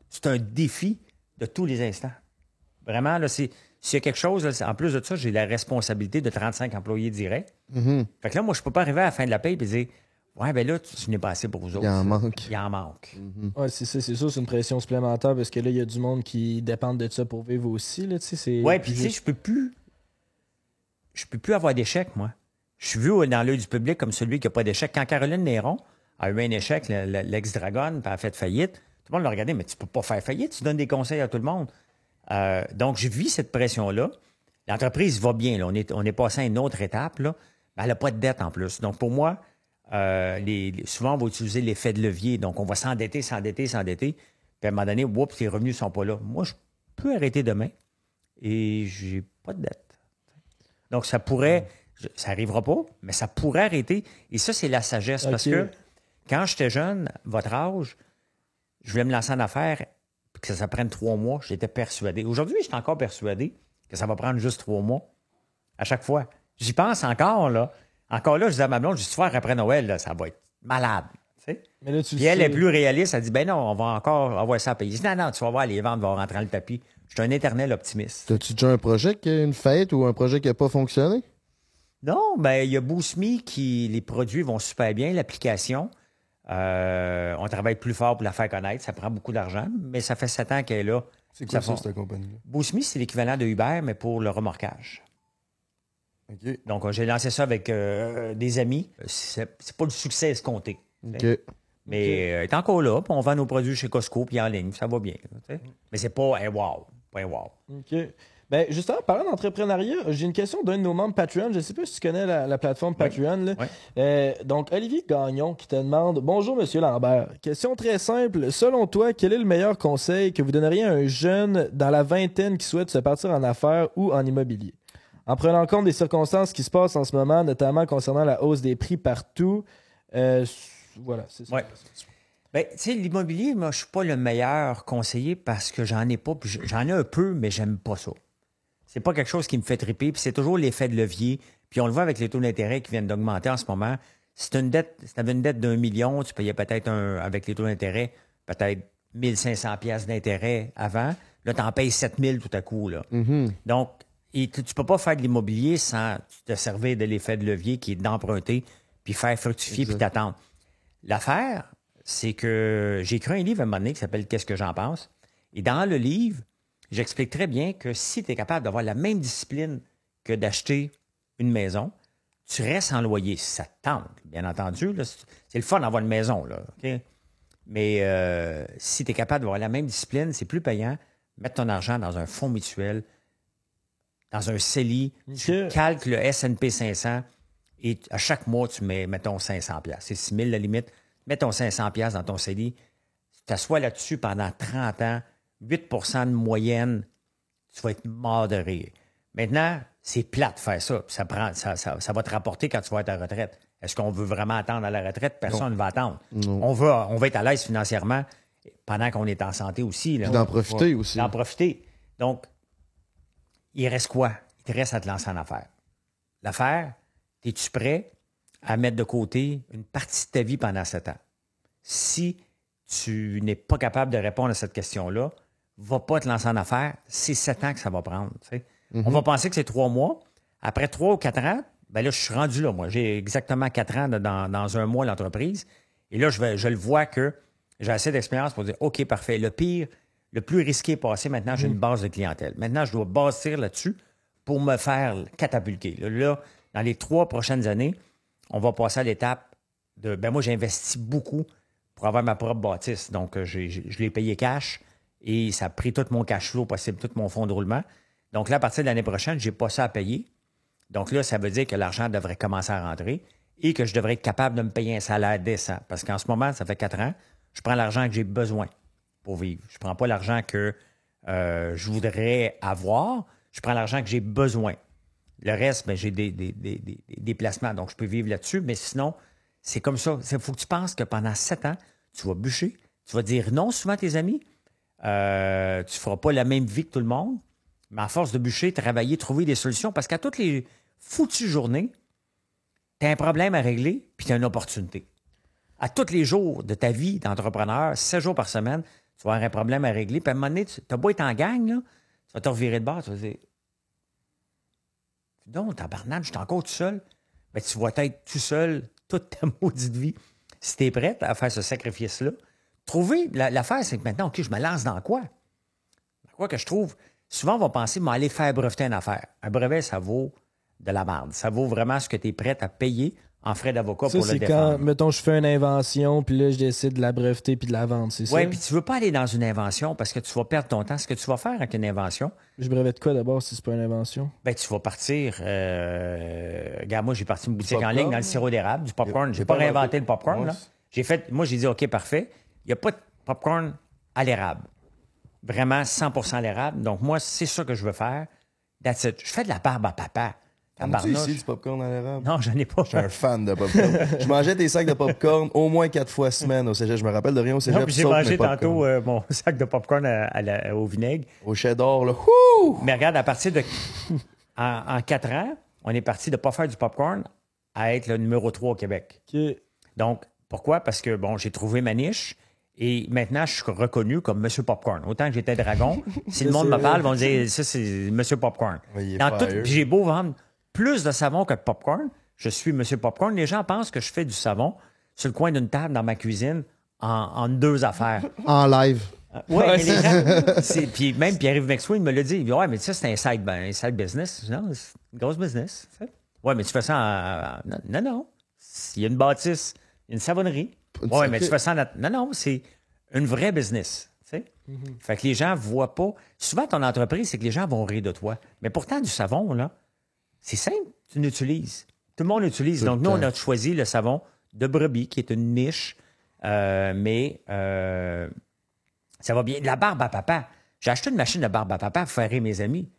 c'est un défi de tous les instants. Vraiment, là, c'est, s'il y a quelque chose, là, en plus de ça, j'ai la responsabilité de 35 employés directs. Mhm. Fait que là, moi, je peux pas arriver à la fin de la paye et dire Ouais, ben là, tu, tu n'es pas assez pour vous autres. Il en manque. Il en manque. Ouais, c'est ça, c'est sûr, c'est une pression supplémentaire parce que là, il y a du monde qui dépend de ça pour vivre aussi. Là, tu sais, c'est- Ouais, puis tu sais, je peux plus. Je peux plus avoir d'échec, moi. Je suis vu au- dans l'œil du public comme celui qui n'a pas d'échec. Quand Caroline Néron a eu un échec, le- le- l'ex-dragon, puis elle a fait faillite, tout le monde l'a regardé, mais tu peux pas faire faillite, tu donnes des conseils à tout le monde. Euh, donc, j'ai vu cette pression-là. L'entreprise va bien, là. On, est, on est passé à une autre étape, là. elle n'a pas de dette en plus. Donc, pour moi, euh, les- souvent, on va utiliser l'effet de levier. Donc, on va s'endetter, s'endetter, s'endetter. Puis à un moment donné, oups, les revenus ne sont pas là. Moi, je peux arrêter demain et j'ai pas de dette. Donc, ça pourrait, je- ça n'arrivera pas, mais ça pourrait arrêter. Et ça, c'est la sagesse. Parce que quand j'étais jeune, votre âge, je voulais me lancer en affaires, que ça, prenne trois mois, j'étais persuadé. Aujourd'hui, je suis encore persuadé que ça va prendre juste trois mois. À chaque fois. J'y pense encore, là. Encore là, je dis à ma blonde, juste faire après Noël, là, ça va être malade. tu sais. Mais là, tu Puis le elle sais. est plus réaliste. Elle dit, ben non, on va encore avoir ça à payer. Je dis, non, non, tu vas voir, les ventes vont rentrer dans le tapis. Je suis un éternel optimiste. T'as-tu déjà un projet qui a une fête ou un projet qui n'a pas fonctionné? Non, ben il y a BoostMe qui, les produits vont super bien, l'application. Euh, on travaille plus fort pour la faire connaître. Ça prend beaucoup d'argent, mais ça fait sept ans qu'elle est là. C'est quoi ça, cette compagnie-là? C'est l'équivalent de Uber, mais pour le remorquage. Donc, euh, j'ai lancé ça avec euh, des amis. C'est pas le succès escompté. Mais euh, elle est encore là, puis on vend nos produits chez Costco puis en ligne, ça va bien. Mais c'est pas un wow, pas un wow. OK. Ben, justement, parlant d'entrepreneuriat, j'ai une question d'un de nos membres Patreon. Je ne sais pas si tu connais la, la plateforme Patreon. là. Euh, donc, Olivier Gagnon qui te demande Bonjour, Monsieur Lambert. Question très simple. Selon toi, quel est le meilleur conseil que vous donneriez à un jeune dans la vingtaine qui souhaite se partir en affaires ou en immobilier En prenant compte des circonstances qui se passent en ce moment, notamment concernant la hausse des prix partout. Euh, voilà, c'est ça. Ouais. Ben, tu sais, l'immobilier, moi, je suis pas le meilleur conseiller parce que j'en ai pas, puis j'en ai un peu, mais j'aime pas ça. C'est pas quelque chose qui me fait triper, puis c'est toujours l'effet de levier. Puis on le voit avec les taux d'intérêt qui viennent d'augmenter en ce moment. Si tu une dette, si avais une dette d'un million, tu payais peut-être un, avec les taux d'intérêt, peut-être 1500 pièces d'intérêt avant. Là, tu en payes 7000 tout à coup. Là. Mhm. Donc, et tu ne peux pas faire de l'immobilier sans te servir de l'effet de levier qui est d'emprunter, puis faire fructifier, puis t'attendre. L'affaire, c'est que j'ai écrit un livre à un moment donné qui s'appelle Qu'est-ce que j'en pense? Et dans le livre, j'explique très bien que si tu es capable d'avoir la même discipline que d'acheter une maison, tu restes en loyer. Si ça te tente, bien entendu. c'est le fun d'avoir une maison. Là? Mais euh, si tu es capable d'avoir la même discipline, c'est plus payant. Mettre ton argent dans un fonds mutuel, dans un CELI, tu calques le S&P 500 et à chaque mois, tu mets, mettons, 500 pièces. C'est 6 000 la limite. Mets ton 500 pièces dans ton CELI. Tu t'assois là-dessus pendant 30 ans, 8% de moyenne, tu vas être mort de rire. Maintenant, c'est plate de faire ça. Ça, prend, ça, ça, ça va te rapporter quand tu vas être à la retraite. Est-ce qu'on veut vraiment attendre à la retraite? Personne ne va attendre. Non. On, va, on va être à l'aise financièrement pendant qu'on est en santé aussi. là. Puis d'en profiter aussi. D'en profiter. Donc, il reste quoi? Il te reste à te lancer en affaires. L'affaire, es-tu prêt à mettre de côté une partie de ta vie pendant sept ans? Si tu n'es pas capable de répondre à cette question-là, va pas te lancer en affaires. C'est sept ans que ça va prendre. sais. On va penser que c'est trois mois. Après trois ou quatre ans, ben là, je suis rendu là. Moi, j'ai exactement quatre ans de- dans, dans un mois l'entreprise. Et là, je, vais, je le vois que j'ai assez d'expérience pour dire OK, parfait. Le pire, le plus risqué est passé. Maintenant, j'ai une base de clientèle. Maintenant, je dois bâtir là-dessus pour me faire catapulter. Là, là, dans les trois prochaines années, on va passer à l'étape de. Ben moi, j'ai investi beaucoup pour avoir ma propre bâtisse. Donc, euh, je l'ai payé cash et ça a pris tout mon cash flow possible, tout mon fonds de roulement. Donc là, à partir de l'année prochaine, j'ai pas ça à payer. Donc là, ça veut dire que l'argent devrait commencer à rentrer et que je devrais être capable de me payer un salaire décent. Parce qu'en ce moment, ça fait quatre ans, je prends l'argent que j'ai besoin pour vivre. Je prends pas l'argent que euh, je voudrais avoir, je prends l'argent que j'ai besoin. Le reste, ben, j'ai des, des, des, des- déplacements, donc je peux vivre là-dessus, mais sinon, c'est comme ça. Il faut que tu penses que pendant sept ans, tu vas bûcher, tu vas dire non souvent à tes amis, euh, tu ne feras pas la même vie que tout le monde, mais à force de bûcher, travailler, trouver des solutions, parce qu'à toutes les foutues journées, tu as un problème à régler, puis tu as une opportunité. À tous les jours de ta vie d'entrepreneur, sept jours par semaine, tu vas avoir un problème à régler, puis à un moment donné, tu as beau être en gang, là, tu vas te revirer de bord, tu vas dire non, tabarnak, je suis encore tout seul. Ben, tu vas être tout seul toute ta [laughs] maudite vie. Si tu es prête à faire ce sacrifice-là, trouver. la- L'affaire, c'est que maintenant, OK, je me lance dans quoi? Dans quoi que je trouve? Souvent, on va penser, mais aller faire breveter une affaire. Un brevet, ça vaut de la merde. Ça vaut vraiment ce que tu es prête à payer en frais d'avocat pour le c'est défendre. quand, mettons, je fais une invention, puis là, je décide de la breveter puis de la vendre, c'est ça? Oui, puis tu veux pas aller dans une invention parce que tu vas perdre ton temps. Ce que tu vas faire avec une invention, Je brevette quoi d'abord si c'est pas une invention? ben, tu vas partir. Euh... Regarde, moi, j'ai parti une boutique en ligne dans le sirop d'érable, du popcorn. J'ai pas pas réinventé inventé. le popcorn. Ouais, là. J'ai fait, moi, j'ai dit, OK, parfait. Il n'y a pas de popcorn à l'érable. Vraiment 100% à l'érable. Donc, moi, c'est ça que je veux faire. That's it. Je fais de la barbe à papa. Tabarnouche. ici du popcorn à l'érable? Non, j'en ai pas. Je suis un fan de popcorn. [laughs] je mangeais des sacs de popcorn au moins quatre fois semaine au cégep. Je me rappelle de rien au cégep. Non, puis j'ai mangé tantôt euh, mon [laughs] sac de popcorn à- à la- au vinaigre. Au cheddar, là. Wouh! Mais regarde, à partir de. [laughs] En, en quatre ans, on est parti de ne pas faire du popcorn à être le numéro 3 au Québec. Donc, pourquoi? Parce que, bon, j'ai trouvé ma niche et maintenant, je suis reconnu comme Monsieur Popcorn. Autant que j'étais dragon, [laughs] si le monde me parle, ils vont dire ça, c'est Monsieur Popcorn. Ouais, Dans tout- j'ai beau vendre plus de savon que de popcorn, je suis Monsieur Popcorn. Les gens pensent que je fais du savon sur le coin d'une table dans ma cuisine en, en deux affaires. [laughs] En live. Oui, mais les gens. [laughs] c'est- Puis même Pierre-Yves Maxwell me l'a dit. Il dit Ouais, mais ça, c'est un side, ben, un side business. Non, c'est une grosse business. Ouais, mais tu fais ça en. en- Non, non. Il y a une bâtisse, il y a une savonnerie. Ouais, mais tu fais ça. Non, non, c'est une vraie business. tu sais. Fait que les gens voient pas. Souvent, ton entreprise, c'est que les gens vont rire de toi. Mais pourtant, du savon, là, c'est simple. Tu l'utilises. Tout le monde l'utilise. Donc, nous, on a choisi le savon de brebis, qui est une niche, euh, mais euh, ça va bien. La barbe à papa. J'ai acheté une machine de barbe à papa pour faire rire mes amis.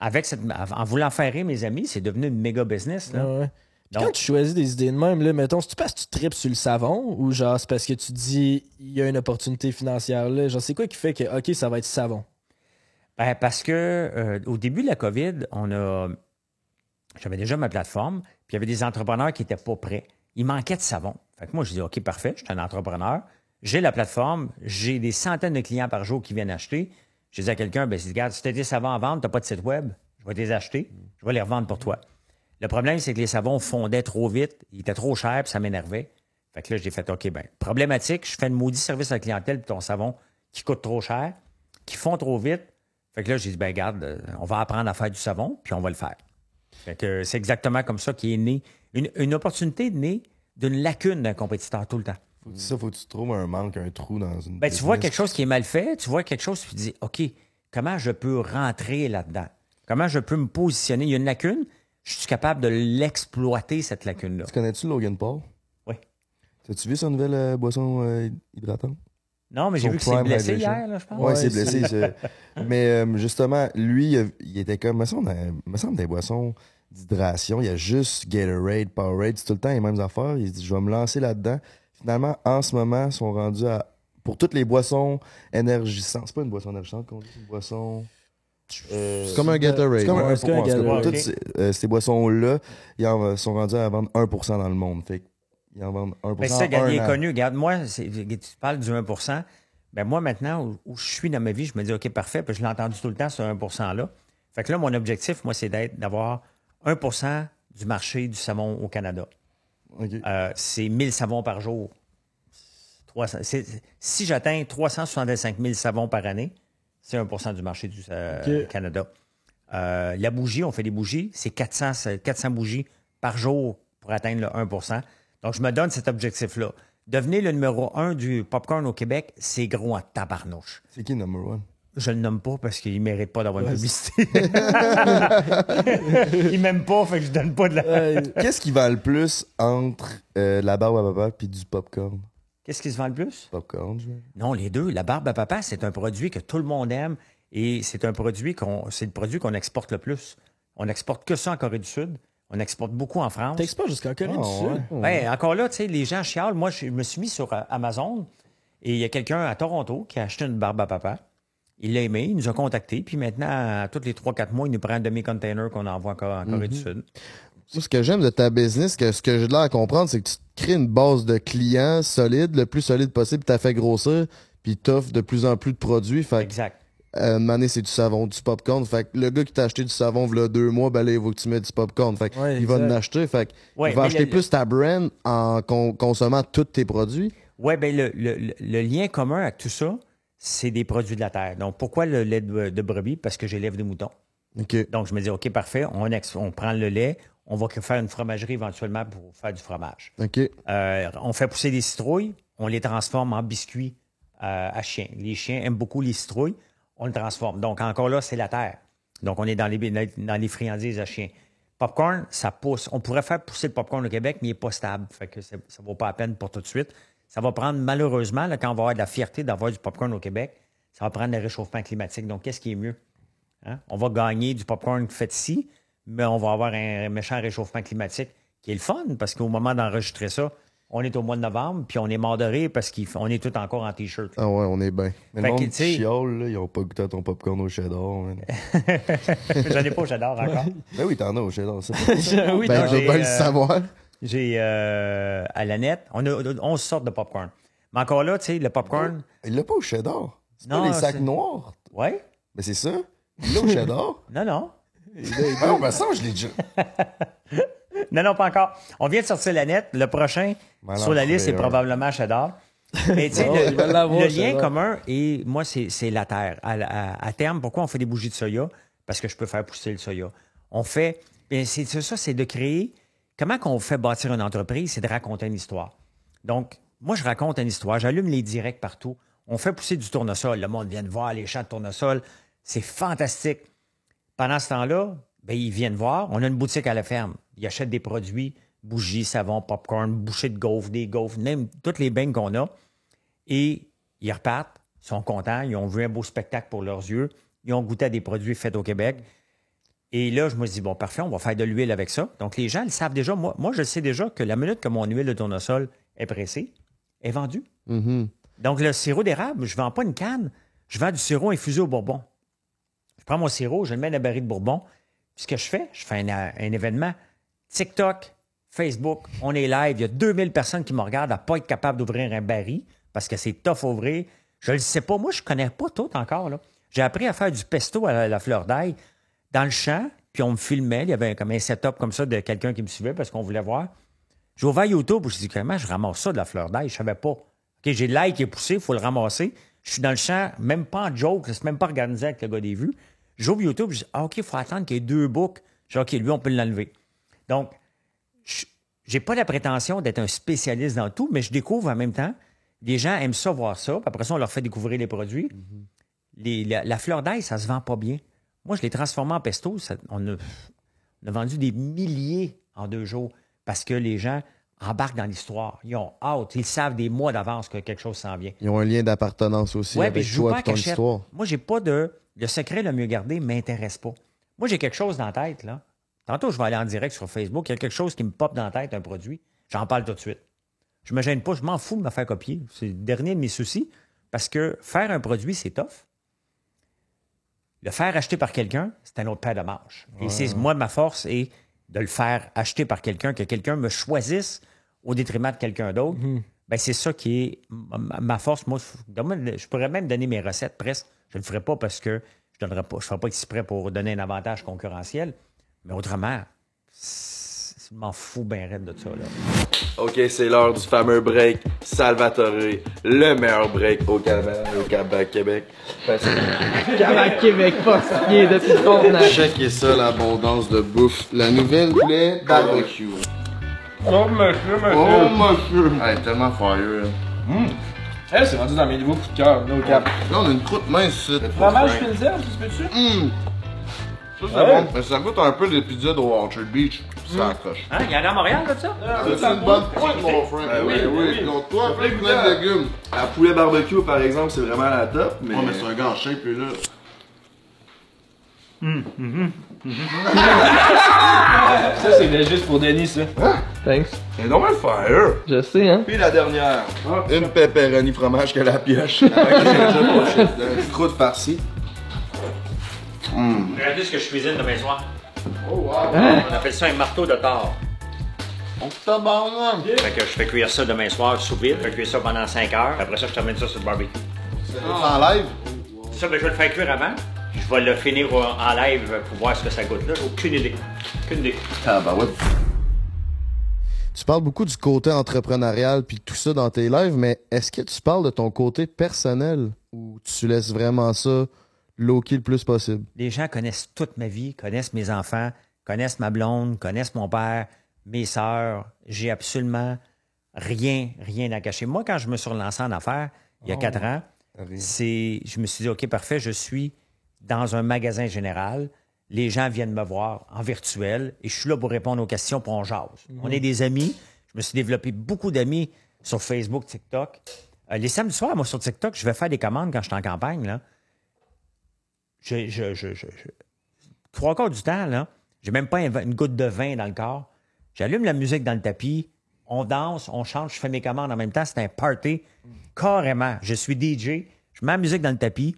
Avec cette, en voulant faire rire mes amis, c'est devenu une méga business. Là. Ouais, ouais. Puis quand tu choisis des idées de même, là, mettons, c'est-tu parce que tu tripes sur le savon ou genre c'est parce que tu dis il y a une opportunité financière là? Genre, c'est quoi qui fait que, OK, ça va être savon? Ben, parce que euh, au début de la COVID, on a. J'avais déjà ma plateforme, puis il y avait des entrepreneurs qui n'étaient pas prêts. Il manquait de savon. Fait que moi, je dis OK, parfait, je suis un entrepreneur. J'ai la plateforme, j'ai des centaines de clients par jour qui viennent acheter. Je dis à quelqu'un, ben, regarde, si tu as des savons à vendre, tu n'as pas de site web, je vais te les acheter, je vais les revendre pour toi. Le problème, c'est que les savons fondaient trop vite, ils étaient trop chers, puis ça m'énervait. Fait que là, j'ai fait OK, ben, problématique, je fais une maudit service à la clientèle, puis ton savon qui coûte trop cher, qui fond trop vite. Fait que là, j'ai dit, ben, regarde, euh, on va apprendre à faire du savon, puis on va le faire. Fait que c'est exactement comme ça qu'est né une, une opportunité née d'une lacune d'un compétiteur tout le temps. Faut que, ça, faut que tu trouves un manque, un trou dans une. Ben, tu vois quelque chose qui est mal fait, tu vois quelque chose, puis tu dis, OK, comment je peux rentrer là-dedans? Comment je peux me positionner? Il y a une lacune, je suis capable de l'exploiter, cette lacune-là. Tu connais-tu Logan Paul? Oui. As-tu vu sa nouvelle euh, boisson euh, hydratante? Non, mais j'ai vu que c'est blessé hier, là, je pense. Ouais, c'est blessé. [laughs] Mais euh, justement, lui, il, était comme, me semble, me semble des boissons d'hydration. Il y a juste Gatorade, Powerade, c'est tout le temps les mêmes affaires. Il se dit, je vais me lancer là-dedans. Finalement, en ce moment, ils sont rendus à. Pour toutes les boissons énergisantes. C'est pas une boisson énergisante qu'on dit, c'est une boisson. Euh, C'est comme un Gatorade. C'est comme un Ouais, c'est comme un 1%. En tout cas, Gatorade. toutes ces, euh, ces boissons-là, ils en sont rendus à vendre 1% dans le monde. Fait qu'ils en vendent 1% Ben, en ça, il un est connu. Regarde, moi, tu parles du 1% ben moi, maintenant, où, où je suis dans ma vie, je me dis, OK, parfait, puis je l'ai entendu tout le temps, ce 1 %-là. Fait que là, mon objectif, moi, c'est d'être, d'avoir 1% du marché du savon au Canada. OK. Euh, c'est 1000 savons par jour. 300 c'est- si j'atteins 365 000 savons par année, c'est 1% du marché du euh. Canada. Euh, la bougie, on fait des bougies, c'est 400, c'est 400 bougies par jour pour atteindre le 1% Donc, je me donne cet objectif-là. Devenir le numéro un du popcorn au Québec, c'est gros en tabarnouche. C'est qui le number one? Je le nomme pas parce qu'il ne mérite pas d'avoir une publicité. [laughs] il m'aime pas, fait que je donne pas de la... Qu'est-ce qui vend le plus entre euh, la barbe à papa puis du popcorn? Qu'est-ce qui se vend le plus? Popcorn, je. Non, les deux. La barbe à papa, c'est un produit que tout le monde aime et c'est un produit qu'on, c'est le produit qu'on exporte le plus. On n'exporte que ça en Corée du Sud. On exporte beaucoup en France. T'exportes jusqu'en Corée Ah, du Sud? ouais. Ben, encore là, tu sais, les gens chialent. Moi, je me suis mis sur euh, Amazon et il y a quelqu'un à Toronto qui a acheté une barbe à papa. Il l'a aimé, il nous a contactés, puis maintenant, à tous les 3-4 mois, il nous prend un demi-container qu'on envoie encore en Corée du Sud. Moi, ce que j'aime de ta business, que ce que j'ai de l'air à comprendre, c'est que tu crées une base de clients solide, le plus solide possible, tu as fait grossir, puis t'offres de plus en plus de produits. Fait Exact. euh, une année, c'est du savon, du popcorn. Fait que le gars qui t'a acheté du savon, il deux mois, ben là, il faut que tu mettes du popcorn. Fait que Ouais, il va en acheter. Fait que Ouais, il va acheter le- plus ta brand en con- consommant tous tes produits. Oui, bien, le, le- lien commun avec tout ça, c'est des produits de la terre. Donc, pourquoi le lait de, de brebis? Parce que j'élève des moutons. Donc, je me dis, OK, parfait, on, on prend le lait, on va faire une fromagerie éventuellement pour faire du fromage. OK. Euh, on fait pousser des citrouilles, on les transforme en biscuits euh, à chiens. Les chiens aiment beaucoup les citrouilles, on le transforme. Donc, encore là, c'est la terre. Donc, on est dans les, dans les friandises à chiens. Popcorn, ça pousse. On pourrait faire pousser le popcorn au Québec, mais il n'est pas stable. Fait que ça ne vaut pas la peine pour tout de suite. Ça va prendre, malheureusement, là, quand on va avoir de la fierté d'avoir du popcorn au Québec, ça va prendre le réchauffement climatique. Donc, qu'est-ce qui est mieux? Hein? On va gagner du popcorn fait ici, mais on va avoir un méchant réchauffement climatique qui est le fun parce qu'au moment d'enregistrer ça, on est au mois de novembre, puis on est mort de rire parce qu'on est tout encore en T-shirt. Ah ouais, on est bien. Mais Fait le monde chiale, là, ils ont pas goûté à ton popcorn au cheddar. [laughs] J'en ai pas, j'adore encore. ben oui, t'en as au cheddar. ça. [laughs] oui, Ben, je veux j'ai, bien le euh, savoir. J'ai euh, à la nette, on a 11 sortes de popcorn. Mais encore là, tu sais, le popcorn. Il l'a pas au cheddar. C'est pas les sacs noirs. Ouais? Mais c'est ça. Il l'a au [laughs] cheddar. Non, non. Ah non, mais ça, je l'ai déjà. [laughs] Non, non, pas encore. On vient de sortir la nette. Le prochain Ben sur non, la liste, c'est probablement cheddar. Mais tu sais, Bon, le, lien commun, et moi, c'est c'est la terre. À, à- à terme, pourquoi on fait des bougies de soya? Parce que je peux faire pousser le soya. On fait. c'est ça, c'est de créer. Comment qu'on fait bâtir une entreprise? C'est de raconter une histoire. Donc, moi, je raconte une histoire. J'allume les directs partout. On fait pousser du tournesol. Le monde vient de voir les champs de tournesol. C'est fantastique. Pendant ce temps-là, ben, ils viennent voir. On a une boutique à la ferme. Ils achètent des produits, bougies, savon, popcorn, bouchées de gaufres, des gaufres, même toutes les beignes qu'on a. Et ils repartent, ils sont contents, ils ont vu un beau spectacle pour leurs yeux, ils ont goûté à des produits faits au Québec. Et là, je me dis, bon, parfait, on va faire de l'huile avec ça. Donc, les gens le savent déjà. Moi, moi, je sais déjà que la minute que mon huile de tournesol est pressée, est vendue. Mhm. Donc, le sirop d'érable, je ne vends pas une canne, je vends du sirop infusé au bourbon. Je prends mon sirop, je le mets dans un baril de bourbon. Puis ce que je fais, je fais un, événement. TikTok, Facebook, on est live. Il y a 2000 personnes qui me regardent à ne pas être capable d'ouvrir un baril parce que c'est tough à ouvrir. Je le sais pas. Moi, je connais pas tout encore. là. J'ai appris à faire du pesto à la, la fleur d'ail dans le champ, puis on me filmait. Il y avait comme un setup comme ça de quelqu'un qui me suivait parce qu'on voulait voir. J'ai ouvert YouTube, je me suis dit, comment je ramasse ça de la fleur d'ail? Je savais pas. OK, j'ai like qui est poussé, il faut le ramasser. Je suis dans le champ, même pas en joke, c'est même pas organisé avec le gars des vues. J'ouvre YouTube, je dis, ah, OK, il faut attendre qu'il y ait deux boucs. Je dis, OK, lui, on peut l'enlever. Donc, je- j'ai pas la prétention d'être un spécialiste dans tout, mais je découvre en même temps. Les gens aiment ça, voir ça. Puis après ça, on leur fait découvrir les produits. Les- la, la fleur d'ail, ça se vend pas bien. Moi, je l'ai transformé en pesto. ça- on, a, on a vendu des milliers en deux jours parce que les gens embarquent dans l'histoire. Ils ont hâte. Ils savent des mois d'avance que quelque chose s'en vient. Ils ont un lien d'appartenance aussi Ouais, avec mais je joue toi pas et ton cachette. histoire. Moi, j'ai pas de. Le secret le mieux gardé m'intéresse pas. Moi, j'ai quelque chose dans la tête, là. Tantôt, je vais aller en direct sur Facebook. Il y a quelque chose qui me pop dans la tête, un produit. J'en parle tout de suite. Je me gêne pas, je m'en fous de me faire copier. C'est le dernier de mes soucis. Parce que faire un produit, c'est tough. Le faire acheter par quelqu'un, c'est un autre paire de manches. Et c'est moi, ma force est de le faire acheter par quelqu'un, que quelqu'un me choisisse au détriment de quelqu'un d'autre. Ben, c'est ça qui est ma, force. Moi, je pourrais même donner mes recettes presque. Je ne le ferai pas parce que je ne pas, je ferai pas exprès pour donner un avantage concurrentiel. Mais autrement, je m'en fous bien raide de ça. Là. Ok, c'est l'heure du fameux break Salvatore, le meilleur break au Québec, au Québec, Québec. [laughs] Québec, Québec, pas skié depuis le tournage. Checkez ça, l'abondance de bouffe. La nouvelle poulet barbecue. Oh, monsieur, Oh, monsieur. Elle est tellement fire. Elle, c'est rendu dans mes nouveaux coups de cœur, no cap. Là, on a une croûte mince. Fromage pilsen, tu peux-tu? Hum. Ça, c'est Ouais? bon. Mais ça goûte un peu l'épisode au Orchard Beach. Ça accroche. Hein, il y en a à Montréal, de ça? Ah, C'est une bonne pointe, mon frère. Ben oui, oui, oui. oui. Donc, toi, plein de légumes. La poulet barbecue, par exemple, c'est vraiment la top, mais. Ouais, mais c'est un gars en shape, là. Ça, c'est juste pour Denis, ça. Thanks. C'est normal fire. Je sais, hein. Puis la dernière, une pepperoni fromage que la pioche. [laughs] Une croûte farcie. Hum. Regardez ce que je cuisine demain soir. Oh, wow. On appelle ça un marteau de tort. On tabarnak. Fait que je fais cuire ça demain soir sous vide. Je fais cuire ça pendant 5 heures. Après ça, je termine ça sur le barbecue. C'est en live? Ça, ben, je vais le faire cuire avant. Je vais le finir en live pour voir ce que ça goûte là. Aucune idée. Aucune idée. Ah, bah ouais. Tu parles beaucoup du côté entrepreneurial puis tout ça dans tes lives, mais est-ce que tu parles de ton côté personnel ou tu laisses vraiment ça low-key le plus possible? Les gens connaissent toute ma vie, connaissent mes enfants, connaissent ma blonde, connaissent mon père, mes sœurs. J'ai absolument rien, rien à cacher. Moi, quand je me suis relancé en affaires, il y a Oh. quatre ans, c'est, je me suis dit, OK, parfait, je suis dans un magasin général. Les gens viennent me voir en virtuel et je suis là pour répondre aux questions, pour on jase. Mhm. On est des amis. Je me suis développé beaucoup d'amis sur Facebook, TikTok. Euh, les samedis soirs, moi, sur TikTok, je vais faire des commandes quand je suis en campagne. Là. Je, je, je, je- trois quarts du temps, là, j'ai même pas une goutte de vin dans le corps. J'allume la musique dans le tapis, on danse, on chante, je fais mes commandes en même temps. C'est un party. Carrément. Je suis DJ, je mets la musique dans le tapis,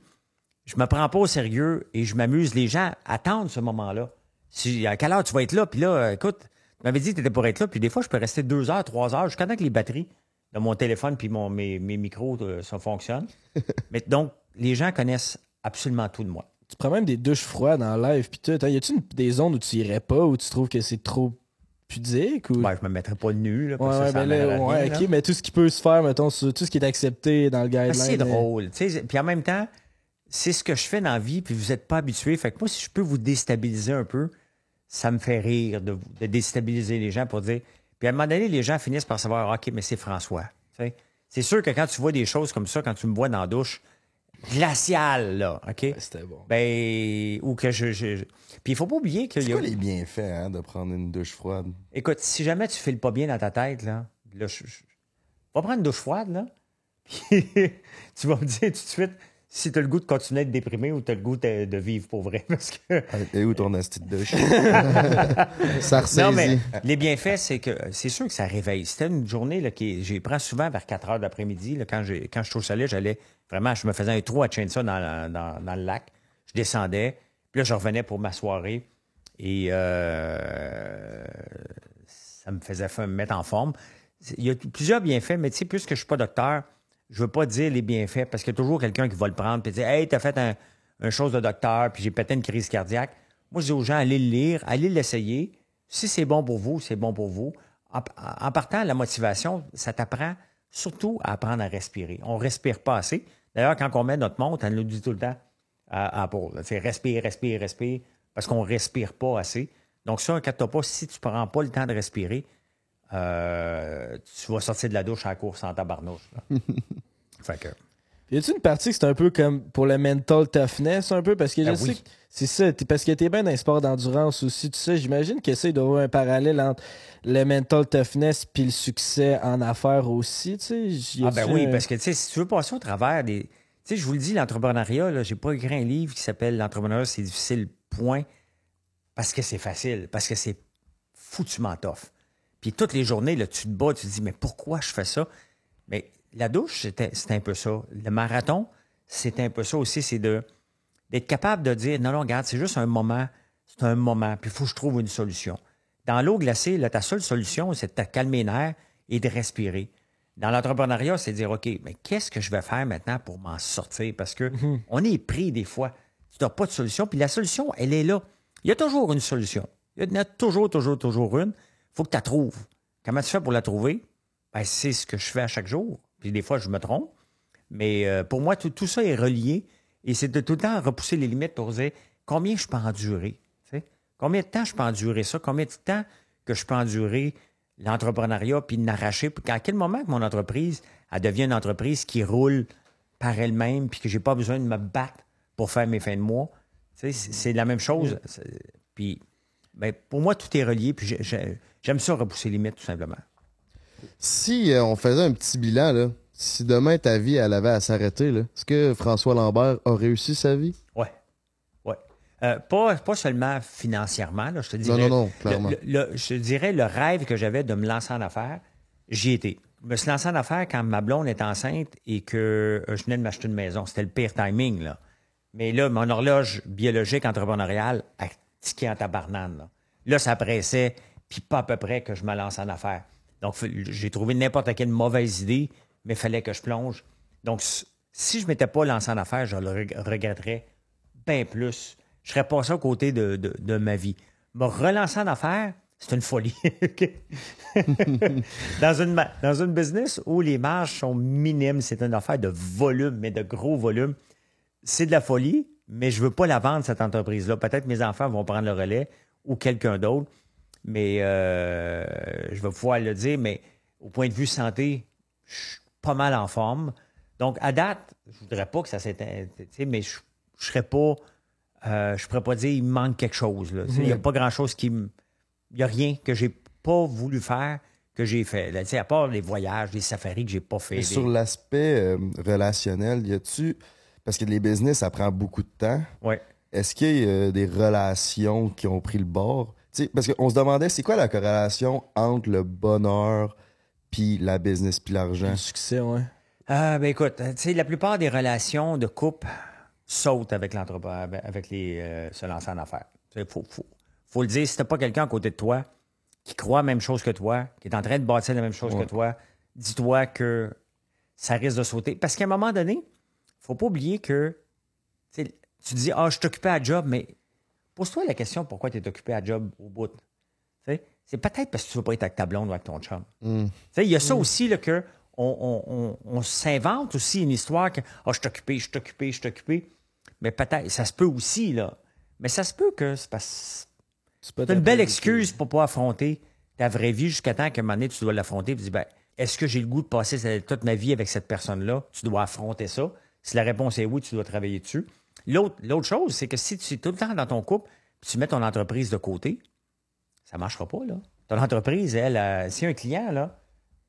je me prends pas au sérieux et je m'amuse. Les gens attendent ce moment-là. Si, à quelle heure tu vas être là? Puis là, euh, écoute, tu m'avais dit que tu étais pour être là, puis des fois, je peux rester deux heures, trois heures, jusqu'à temps que les batteries de mon téléphone puis mon, mes, mes micros, euh, ça fonctionne. [laughs] Mais donc, les gens connaissent absolument tout de moi. Tu prends même des douches froides en live, puis tout. Hein, Y une- des zones où tu irais pas, où tu trouves que c'est trop pudique? Ou... Ben, je me mettrais pas nu, là, Ouais, parce que ouais, ça ben là, amènerait ouais, rien, ok, là. mais tout ce qui peut se faire, mettons, tout ce qui est accepté dans le guideline. Ben, C'est euh, drôle. tu sais. Puis en même temps, c'est ce que je fais dans la vie, puis vous n'êtes pas habitué. Fait que moi, si je peux vous déstabiliser un peu, ça me fait rire de, déstabiliser les gens pour dire. Puis à un moment donné, les gens finissent par savoir OK, mais c'est François. C'est sûr que quand tu vois des choses comme ça, quand tu me vois dans la douche, glaciale, là, OK? C'était bon. Ben, ou que je. je- je- Puis il faut pas oublier y C'est a. quoi les bienfaits hein, de prendre une douche froide? Écoute, si jamais tu files pas bien dans ta tête, là, là je, va prendre une douche froide, là. [laughs] Tu vas me dire tout de suite si tu as le goût de continuer à être déprimé ou tu as le goût de, de vivre pour vrai. [laughs] Parce que. Et où ton asti de douche? [laughs] Ça ressaisit. Non, mais les bienfaits, c'est que c'est sûr que ça réveille. C'était une journée là, qui. J'y prends souvent vers 4 heures d'après-midi. Quand, quand je suis au chalet, j'allais vraiment, je me faisais un trou à ça dans, dans, dans le lac. Je descendais. Puis là, je revenais pour ma soirée. Et euh, ça me faisait fa- me mettre en forme. Il y a plusieurs bienfaits, mais tu sais, puisque je ne suis pas docteur, je veux pas dire les bienfaits parce qu'il y a toujours quelqu'un qui va le prendre et dire Hey, t'as fait un, chose de docteur, puis j'ai pété une crise cardiaque. Moi, je dis aux gens allez le lire, allez l'essayer. Si c'est bon pour vous, c'est bon pour vous. En, partant, la motivation, ça t'apprend surtout à apprendre à respirer. On respire pas assez. D'ailleurs, quand on met notre montre, elle nous dit tout le temps à, là, c'est respire, respire, respire, parce qu'on respire pas assez. Donc, ça, inquiète pas, si tu prends pas le temps de respirer, euh, tu vas sortir de la douche à la course en tabarnouche. [laughs] fait que. Y a-tu une partie que c'est un peu comme pour le mental toughness, un peu? Parce que je Ben sais oui. que c'est ça, t'es- parce que t'es bien dans les sports d'endurance aussi, tout ça. J'imagine que ça, il doit y avoir un parallèle entre le mental toughness puis le succès en affaires aussi, tu sais. Ah ben oui, un- parce que tu sais, si tu veux passer au travers des. Tu sais, je vous le dis, l'entrepreneuriat, là, j'ai pas écrit un livre qui s'appelle L'entrepreneuriat, c'est difficile, point. Parce que c'est facile, parce que c'est foutument tough. Puis toutes les journées, là, tu te bats, tu te dis, mais pourquoi je fais ça? Mais la douche, c'était un peu ça. Le marathon, c'est un peu ça aussi, c'est de. d'être capable de dire non, non, regarde, c'est juste un moment, c'est un moment, puis il faut que je trouve une solution. Dans l'eau glacée, là, ta seule solution, c'est de te calmer les nerfs et de respirer. Dans l'entrepreneuriat, c'est de dire OK, mais qu'est-ce que je vais faire maintenant pour m'en sortir? Parce que on est pris des fois. Tu n'as pas de solution, puis la solution, elle est là. Il y a toujours une solution. Il y en a toujours, toujours, toujours une. Faut que tu la trouves. Comment tu fais pour la trouver? Ben, c'est ce que je fais à chaque jour. Puis des fois, je me trompe. Mais euh, pour moi, tout, tout ça est relié. Et c'est de tout le temps repousser les limites pour dire combien je peux endurer. Combien de temps je peux endurer ça? Combien de temps que je peux endurer l'entrepreneuriat puis n'arracher? Puis à quel moment que mon entreprise elle devient une entreprise qui roule par elle-même puis que j'ai pas besoin de me battre pour faire mes fins de mois? C'est la même chose. C'est- Puis ben, pour moi, tout est relié. Puis j'ai- j'ai- j'aime ça repousser les limites, tout simplement. Si euh, on faisait un petit bilan, là, si demain ta vie elle avait à s'arrêter, est-ce que François Lambert a réussi sa vie? Ouais. Ouais. Euh, pas, pas seulement financièrement, là, je te dirais. non, non, le- clairement. le- le- je te dirais le rêve que j'avais de me lancer en affaires, j'y étais. Je me suis lancé en affaires quand ma blonde est enceinte et que euh, je venais de m'acheter une maison. C'était le pire timing, là. Mais là, mon horloge biologique entrepreneuriale tiqué en tabarnane. Là, là ça pressait, puis pas à peu près que je me lance en affaires. Donc, j'ai trouvé n'importe quelle mauvaise idée, mais il fallait que je plonge. Donc, si je ne m'étais pas lancé en affaires, je le reg- regretterais bien plus. Je serais passé à côté de, de- ma vie. Me relancer en affaires, c'est une folie. [laughs] Dans, une, dans une business où les marges sont minimes, c'est une affaire de volume, mais de gros volume, c'est de la folie, mais je ne veux pas la vendre, cette entreprise-là. Peut-être mes enfants vont prendre le relais ou quelqu'un d'autre, mais euh, je vais pouvoir le dire, mais au point de vue santé, je suis pas mal en forme. Donc, à date, je voudrais pas que ça s'éteigne, mais je ne serais pas. euh, je pourrais pas dire il me manque quelque chose. là. Il n'y a pas grand-chose qui me. Il n'y a rien que j'ai pas voulu faire que j'ai fait. Là, à part les voyages, les safaris que j'ai pas fait. Les- sur l'aspect euh, relationnel, y a-tu. Parce que les business, ça prend beaucoup de temps. Ouais. Est-ce qu'il y a euh, des relations qui ont pris le bord? Tu sais, parce qu'on se demandait, c'est quoi la corrélation entre le bonheur puis la business puis l'argent? Le succès, ouais. Ah, ben écoute, tu sais, la plupart des relations de couple sautent avec l'entrepreneur, avec les euh, se lancer en affaires. Il faut, faut, faut le dire, si t'as pas quelqu'un à côté de toi qui croit la même chose que toi, qui est en train de bâtir la même chose Ouais. que toi, dis-toi que ça risque de sauter. Parce qu'à un moment donné, faut pas oublier que tu dis Ah, je suis occupé à job, mais pose-toi la question pourquoi tu es occupé à job au bout. C'est peut-être parce que tu veux pas être avec ta blonde ou avec ton chum. Mm. Il y a ça aussi là, que on, on- on- on s'invente aussi une histoire que Ah, je suis occupé, je suis occupé, je suis occupé. Mais peut-être, ça se peut aussi, là. Mais ça se peut que c'est parce C'est une belle excuse pour pas affronter ta vraie vie jusqu'à temps qu'à un moment donné, tu dois l'affronter et tu dis ben, est-ce que j'ai le goût de passer toute ma vie avec cette personne-là? Tu dois affronter ça. Si la réponse est oui, tu dois travailler dessus. L'autre chose, c'est que si tu es tout le temps dans ton couple, tu mets ton entreprise de côté, ça ne marchera pas, là. Ton entreprise, elle, euh, si un client, là,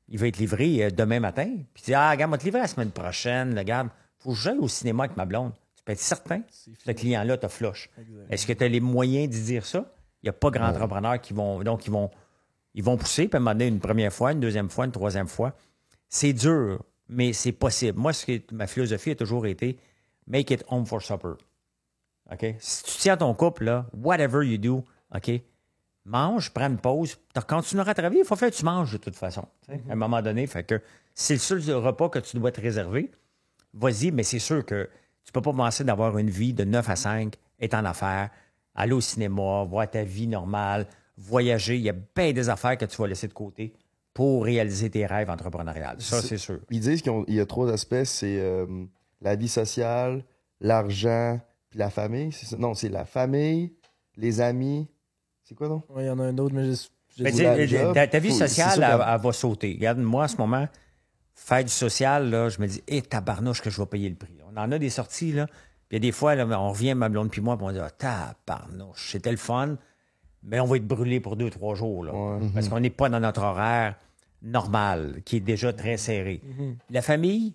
il va être livré euh, demain matin, puis tu dis, ah, regarde, on va te livrer la semaine prochaine, regarde, faut que j'aille au cinéma avec ma blonde. Tu peux être certain que ce client-là te flush. Est-ce que tu as les moyens d'y dire ça? Il n'y a pas grand entrepreneurs qui vont. Donc, ils vont, ils vont pousser, puis à un moment donné, une première fois, une deuxième fois, une troisième fois. C'est dur, mais c'est possible. Moi, ce qui, ma philosophie a toujours été make it home for supper. OK? Si tu tiens ton couple, là, whatever you do, OK? Mange, prends une pause, tu continueras à travailler, il faut faire que tu manges de toute façon. tu sais, À un moment donné, fait que c'est le seul repas que tu dois te réserver. Vas-y, mais c'est sûr que tu peux pas penser d'avoir une vie de 9 à 5, être en affaires, aller au cinéma, voir ta vie normale, voyager. Il y a bien des affaires que tu vas laisser de côté pour réaliser tes rêves entrepreneuriales. Ça, c'est sûr. Ils disent qu'il y a trois aspects, c'est euh, la vie sociale, l'argent, puis la famille. ça? Non, c'est la famille, les amis. C'est quoi, non? Il y en a un autre, mais je. ta, ta vie sociale, elle, va sauter. Regarde, moi, en ce moment, faire du social, là, je me dis, hé, tabarnouche, que je vais payer le prix. On en a des sorties, là. Puis il y a des fois, là, on revient, ma blonde puis moi, puis on dit, ah, tabarnouche, c'était le fun, mais on va être brûlé pour deux, trois jours, là. Parce qu'on n'est pas dans notre horaire normal, qui est déjà très serré. Mhm. La famille,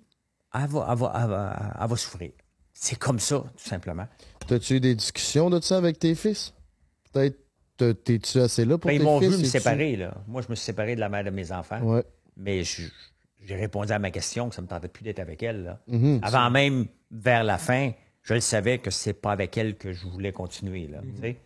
elle va, elle va- elle va- elle va souffrir. C'est comme ça, tout simplement. T'as-tu eu des discussions de ça avec tes fils? Peut-être t'es- t'es-tu assez là pour Ben, tes ils m'ont vu me séparer, là. Moi, je me suis séparé de la mère de mes enfants. Ouais. Mais j'ai répondu à ma question que ça me tentait plus d'être avec elle. là. Mhm. Avant même, vers la fin, je le savais que c'est pas avec elle que je voulais continuer. Là, Mhm. tu sais.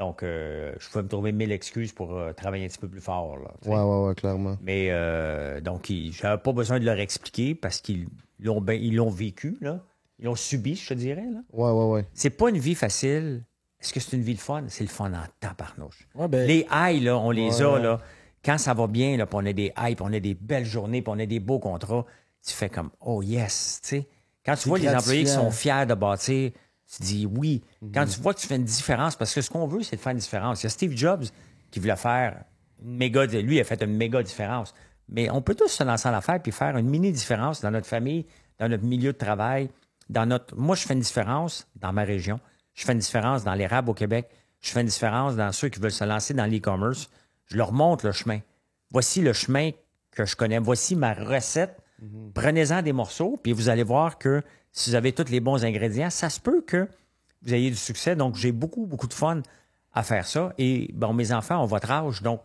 Donc, euh, je pouvais me trouver mille excuses pour euh, travailler un petit peu plus fort. Là. Ouais, ouais, ouais, clairement. Mais euh, donc, j'avais pas besoin de leur expliquer parce qu'ils l'ont ben- ils l'ont vécu, là. Ils l'ont subi, je te dirais. Là. Ouais, ouais, ouais. C'est pas une vie facile. Est-ce que c'est une vie le fun? C'est le fun en tabarnouche. Ouais, ben, Les highs, là, on les Ouais. a, là. Quand ça va bien, là, puis on a des highs, puis on a des belles journées, puis on a des beaux contrats, tu fais comme, oh yes, tu sais. Quand tu vois les employés qui sont fiers de bâtir, tu dis oui. Mhm. Quand tu vois que tu fais une différence, parce que ce qu'on veut, c'est de faire une différence. Il y a Steve Jobs qui voulait faire une méga, lui, il a fait une méga différence. Mais on peut tous se lancer en affaire puis faire une mini différence dans notre famille, dans notre milieu de travail, dans notre. Moi, je fais une différence dans ma région. Je fais une différence dans l'érable au Québec. Je fais une différence dans ceux qui veulent se lancer dans l'e-commerce. Je leur montre le chemin. Voici le chemin que je connais. Voici ma recette. Prenez-en des morceaux, puis vous allez voir que si vous avez tous les bons ingrédients, ça se peut que vous ayez du succès. Donc, j'ai beaucoup, beaucoup de fun à faire ça. Et bon, mes enfants ont votre âge, donc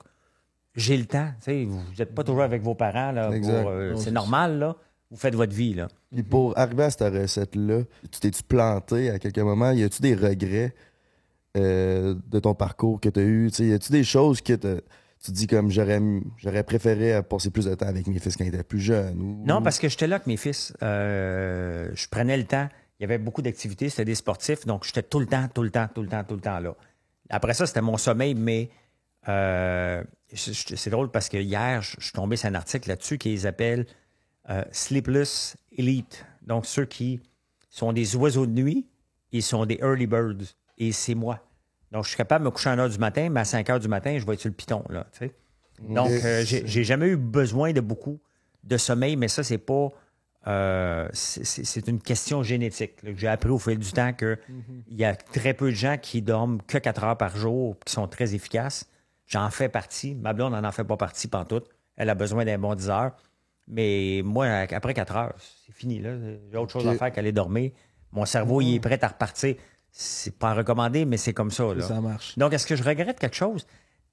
j'ai le temps. Tu vous n'êtes pas toujours avec vos parents. Euh, c'est normal, là. Vous faites votre vie, là. Et pour arriver à cette recette-là, tu t'es-tu planté à quelques moments? Y a-tu des regrets euh, de ton parcours que tu as eu? Tu y a-tu des choses que t'as- tu dis comme j'aurais j'aurais préféré passer plus de temps avec mes fils quand ils étaient plus jeunes? Non, parce que j'étais là avec mes fils. Euh, je prenais le temps. Il y avait beaucoup d'activités, c'était des sportifs, donc j'étais tout le temps, tout le temps, tout le temps, tout le temps là. Après ça, c'était mon sommeil, mais euh, c'est drôle parce que hier, je suis tombé sur un article là-dessus qui les appelle euh, Sleepless Elite. Donc, ceux qui sont des oiseaux de nuit, ils sont des early birds. Et c'est moi. Donc, je suis capable de me coucher à 1 h du matin, mais à 5 h du matin, je vais être sur le piton, là. Donc, euh, j'ai jamais eu besoin de beaucoup de sommeil, mais ça, c'est pas. euh, c'est- une question génétique. J'ai appris au fil du temps qu'il y a très peu de gens qui dorment que 4 heures par jour, qui sont très efficaces. J'en fais partie. Ma blonde n'en en fait pas partie pantoute. Elle a besoin d'un bon 10 heures. Mais moi, après 4 heures, c'est fini. J'ai autre chose à faire qu'aller dormir. Mon cerveau, il est prêt à repartir. C'est pas recommandé, mais c'est comme ça. là. Ça marche. Donc, est-ce que je regrette quelque chose?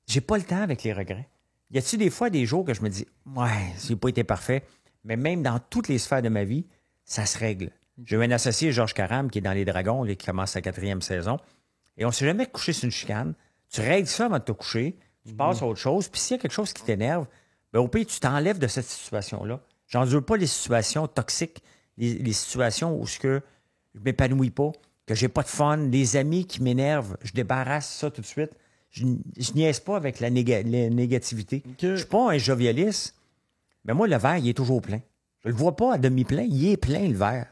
J'ai pas le temps avec les regrets. Y a-t-il des fois des jours que je me dis, ouais, j'ai pas été parfait, mais même dans toutes les sphères de ma vie, ça se règle. J'ai eu un associé, Georges Caram, qui est dans Les Dragons, là, qui commence sa quatrième saison, et on s'est jamais couché sur une chicane. Tu règles ça avant de te coucher, tu passes à autre chose, puis s'il y a quelque chose qui t'énerve, ben, au pire, tu t'enlèves de cette situation-là. J'endure pas les situations toxiques, les, les situations où ce que je m'épanouis pas, que j'ai pas de fun, les amis qui m'énervent, je débarrasse ça tout de suite. Je, je niaise pas avec la, néga- la négativité. Je suis pas un jovialiste, mais moi, le verre, il est toujours plein. Je le vois pas à demi-plein, il est plein, le verre.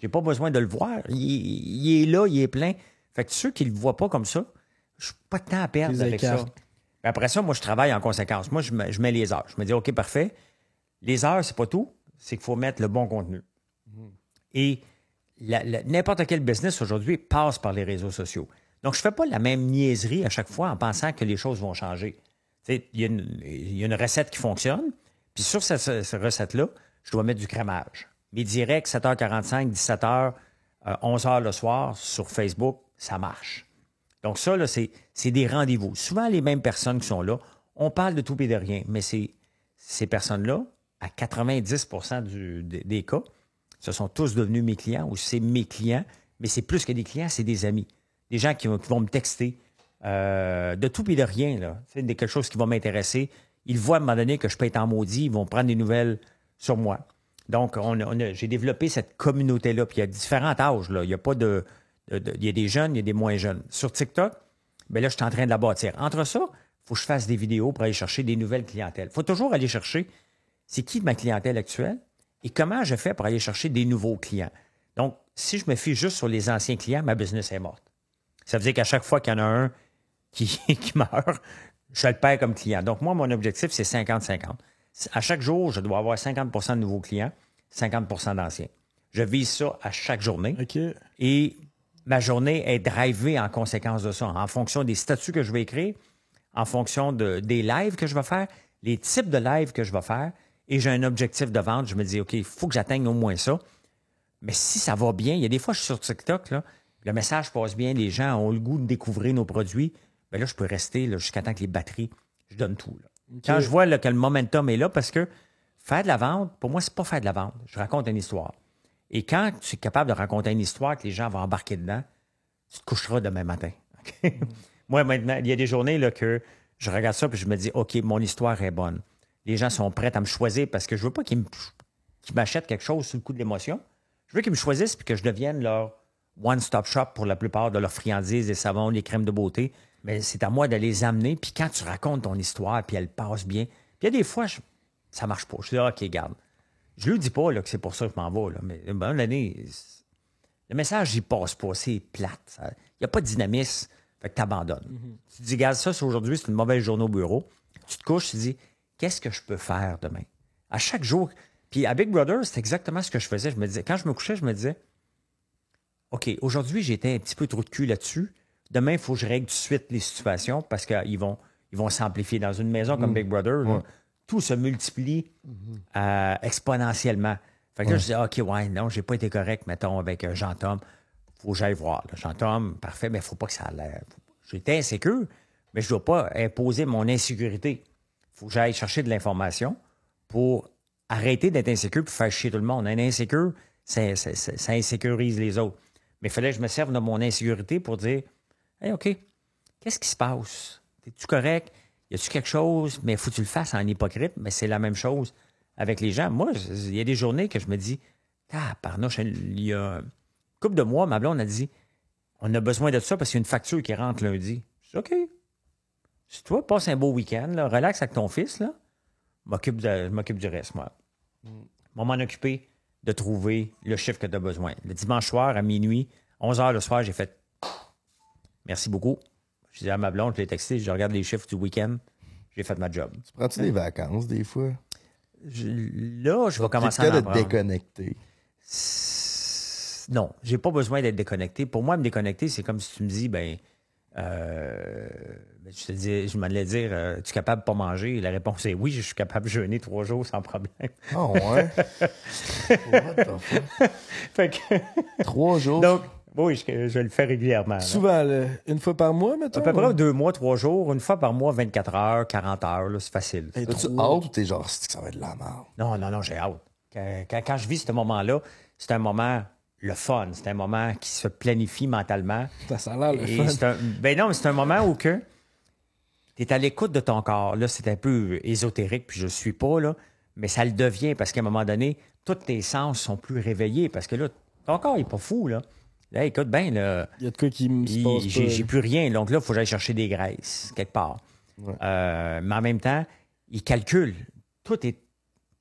J'ai pas besoin de le voir. Il, il est là, il est plein. Fait que ceux qui le voient pas comme ça, je n'ai pas de temps à perdre Les avec ça. Mais Après ça, moi, je travaille en conséquence. Moi, je mets, je mets les heures. Je me dis, OK, parfait. Les heures, c'est pas tout. C'est qu'il faut mettre le bon contenu. Et la- la- n'importe quel business aujourd'hui passe par les réseaux sociaux. Donc, je fais pas la même niaiserie à chaque fois en pensant que les choses vont changer. Il y, a une- recette qui fonctionne, puis sur cette, cette recette-là, je dois mettre du crémage. Mes directs, 7h45, 17h, euh, 11h le soir sur Facebook, ça marche. Donc, ça, c'est des rendez-vous. Souvent, les mêmes personnes qui sont là, on parle de tout et de rien, mais ces personnes-là, à 90 du- des, des cas, ce sont tous devenus mes clients ou c'est mes clients, mais c'est plus que des clients, c'est des amis. Des gens qui, vont- me texter euh, de tout et de rien, là. De quelque chose qui va m'intéresser. Ils voient à un moment donné que je peux être en maudit, ils vont prendre des nouvelles sur moi. Donc, on j'ai développé cette communauté-là. Puis il y a différents âges. Là. Il y a pas de, Il y a des jeunes, il y a des moins jeunes. Sur TikTok, ben là, je suis en train de la bâtir. Entre ça, il faut que je fasse des vidéos pour aller chercher des nouvelles clientèles. Il faut toujours aller chercher c'est qui ma clientèle actuelle? Et comment je fais pour aller chercher des nouveaux clients? Donc, si je me fie juste sur les anciens clients, ma business est morte. Ça veut dire qu'à chaque fois qu'il y en a un qui, [laughs] qui meurt, je le perds comme client. Donc, moi, mon objectif, c'est 50-50. À chaque jour, je dois avoir 50% de nouveaux clients, 50% d'anciens. Je vise ça à chaque journée. Et ma journée est drivée en conséquence de ça, en fonction des statuts que je vais écrire, en fonction de- des lives que je vais faire, les types de lives que je vais faire. Et j'ai un objectif de vente. Je me dis, OK, il faut que j'atteigne au moins ça. Mais si ça va bien, il y a des fois, je suis sur TikTok, là, le message passe bien, les gens ont le goût de découvrir nos produits. Ben là, je peux rester jusqu'à temps que les batteries, je donne tout. là. Quand je vois là, que le momentum est là, parce que faire de la vente, pour moi, c'est pas faire de la vente. Je raconte une histoire. Et quand tu es capable de raconter une histoire que les gens vont embarquer dedans, tu te coucheras demain matin. [laughs] OK? Moi, maintenant, il y a des journées là, que je regarde ça et je me dis, OK, mon histoire est bonne. Les gens sont prêts à me choisir parce que je veux pas qu'ils m'achètent quelque chose sous le coup de l'émotion. Je veux qu'ils me choisissent et que je devienne leur one-stop shop pour la plupart de leurs friandises, des savons, les crèmes de beauté. Mais c'est à moi de les amener. Puis quand tu racontes ton histoire, puis elle passe bien. Puis il y a des fois, je- ça marche pas. Je dis, OK, garde. Je lui dis pas là, que c'est pour ça que je m'en vais. Là, mais ben, l'année, le message, il passe pas. C'est plate. Il n'y a pas de dynamisme. Fait que tu abandonnes. Tu te dis, regarde, ça, c'est aujourd'hui, c'est une mauvaise journée au bureau. Tu te couches, tu te dis, qu'est-ce que je peux faire demain? À chaque jour. Puis à Big Brother, c'est exactement ce que je faisais. Je me disais, quand je me couchais, je me disais, OK, aujourd'hui, j'étais un petit peu trop de cul là-dessus. Demain, il faut que je règle tout de suite les situations parce qu'ils vont, ils vont s'amplifier. Dans une maison comme Mm. Big Brother, là, tout se multiplie euh, exponentiellement. Fait que là, Ouais. je disais, OK, ouais, non, j'ai pas été correct, mettons, avec euh, Jean-Tom. faut que j'aille voir. Jean-Tom, parfait, mais il faut pas que ça a l'air. J'étais insécure, mais je dois pas imposer mon insécurité. Faut que j'aille chercher de l'information pour arrêter d'être insécure et faire chier tout le monde. Un insécure, ça, insécurise les autres. Mais il fallait que je me serve de mon insécurité pour dire Hey, OK, qu'est-ce qui se passe? Es-tu correct? Y a-tu quelque chose? Mais faut que tu le fasses en hypocrite, mais c'est la même chose avec les gens. Moi, il y a des journées que je me dis Ah, parnouche, il y a une couple de mois, ma blonde a dit On a besoin de ça parce qu'il y a une facture qui rentre lundi. Je dis OK. Si toi, passe un beau week-end, là, relax avec ton fils, là, m'occupe de- je m'occupe du reste, moi. Moi, m'en occuper de trouver le chiffre que tu as besoin. Le dimanche soir, à minuit, 11 h le soir, j'ai fait Merci beaucoup. Je disais à ma blonde, je l'ai texté, je regarde les chiffres du week-end, j'ai fait ma job. Tu prends-tu des vacances des fois? Je- là, je vais commencer à en de te déconnecter. Non, j'ai pas besoin d'être déconnecté. Pour moi, me déconnecter, c'est comme si tu me dis, ben, euh, ben, je te dis, je m'en allais dire, euh, tu es capable de pas manger? La réponse est oui, je suis capable de jeûner trois jours sans problème. Ah ouais? [laughs] What the fuck? fait que, Trois jours? donc, oui, je, je le fais régulièrement. Souvent, là, une fois par mois, mettons. À peu près deux mois, trois jours, une fois par mois, 24 heures, 40 heures, là, c'est facile. Et As-tu trop- hâte ou t'es genre, c'est que ça va être de la merde? Non, non, non, j'ai hâte. Quand, quand- quand je vis ce moment-là, c'est un moment le fun. C'est un moment qui se planifie mentalement. Ça a l'air le Et fun. c'est un- ben non, mais c'est un moment où que tu es à l'écoute de ton corps. Là, c'est un peu ésotérique, puis je ne suis pas, là, mais ça le devient parce qu'à un moment donné, tous tes sens sont plus réveillés parce que là, ton corps n'est pas fou. Là, là écoute, ben, là, Il y a de quoi qui me j'ai plus rien. Donc là, il faut que j'aille chercher des graisses quelque part. Ouais. Euh, mais en même temps, il calcule. Tout est,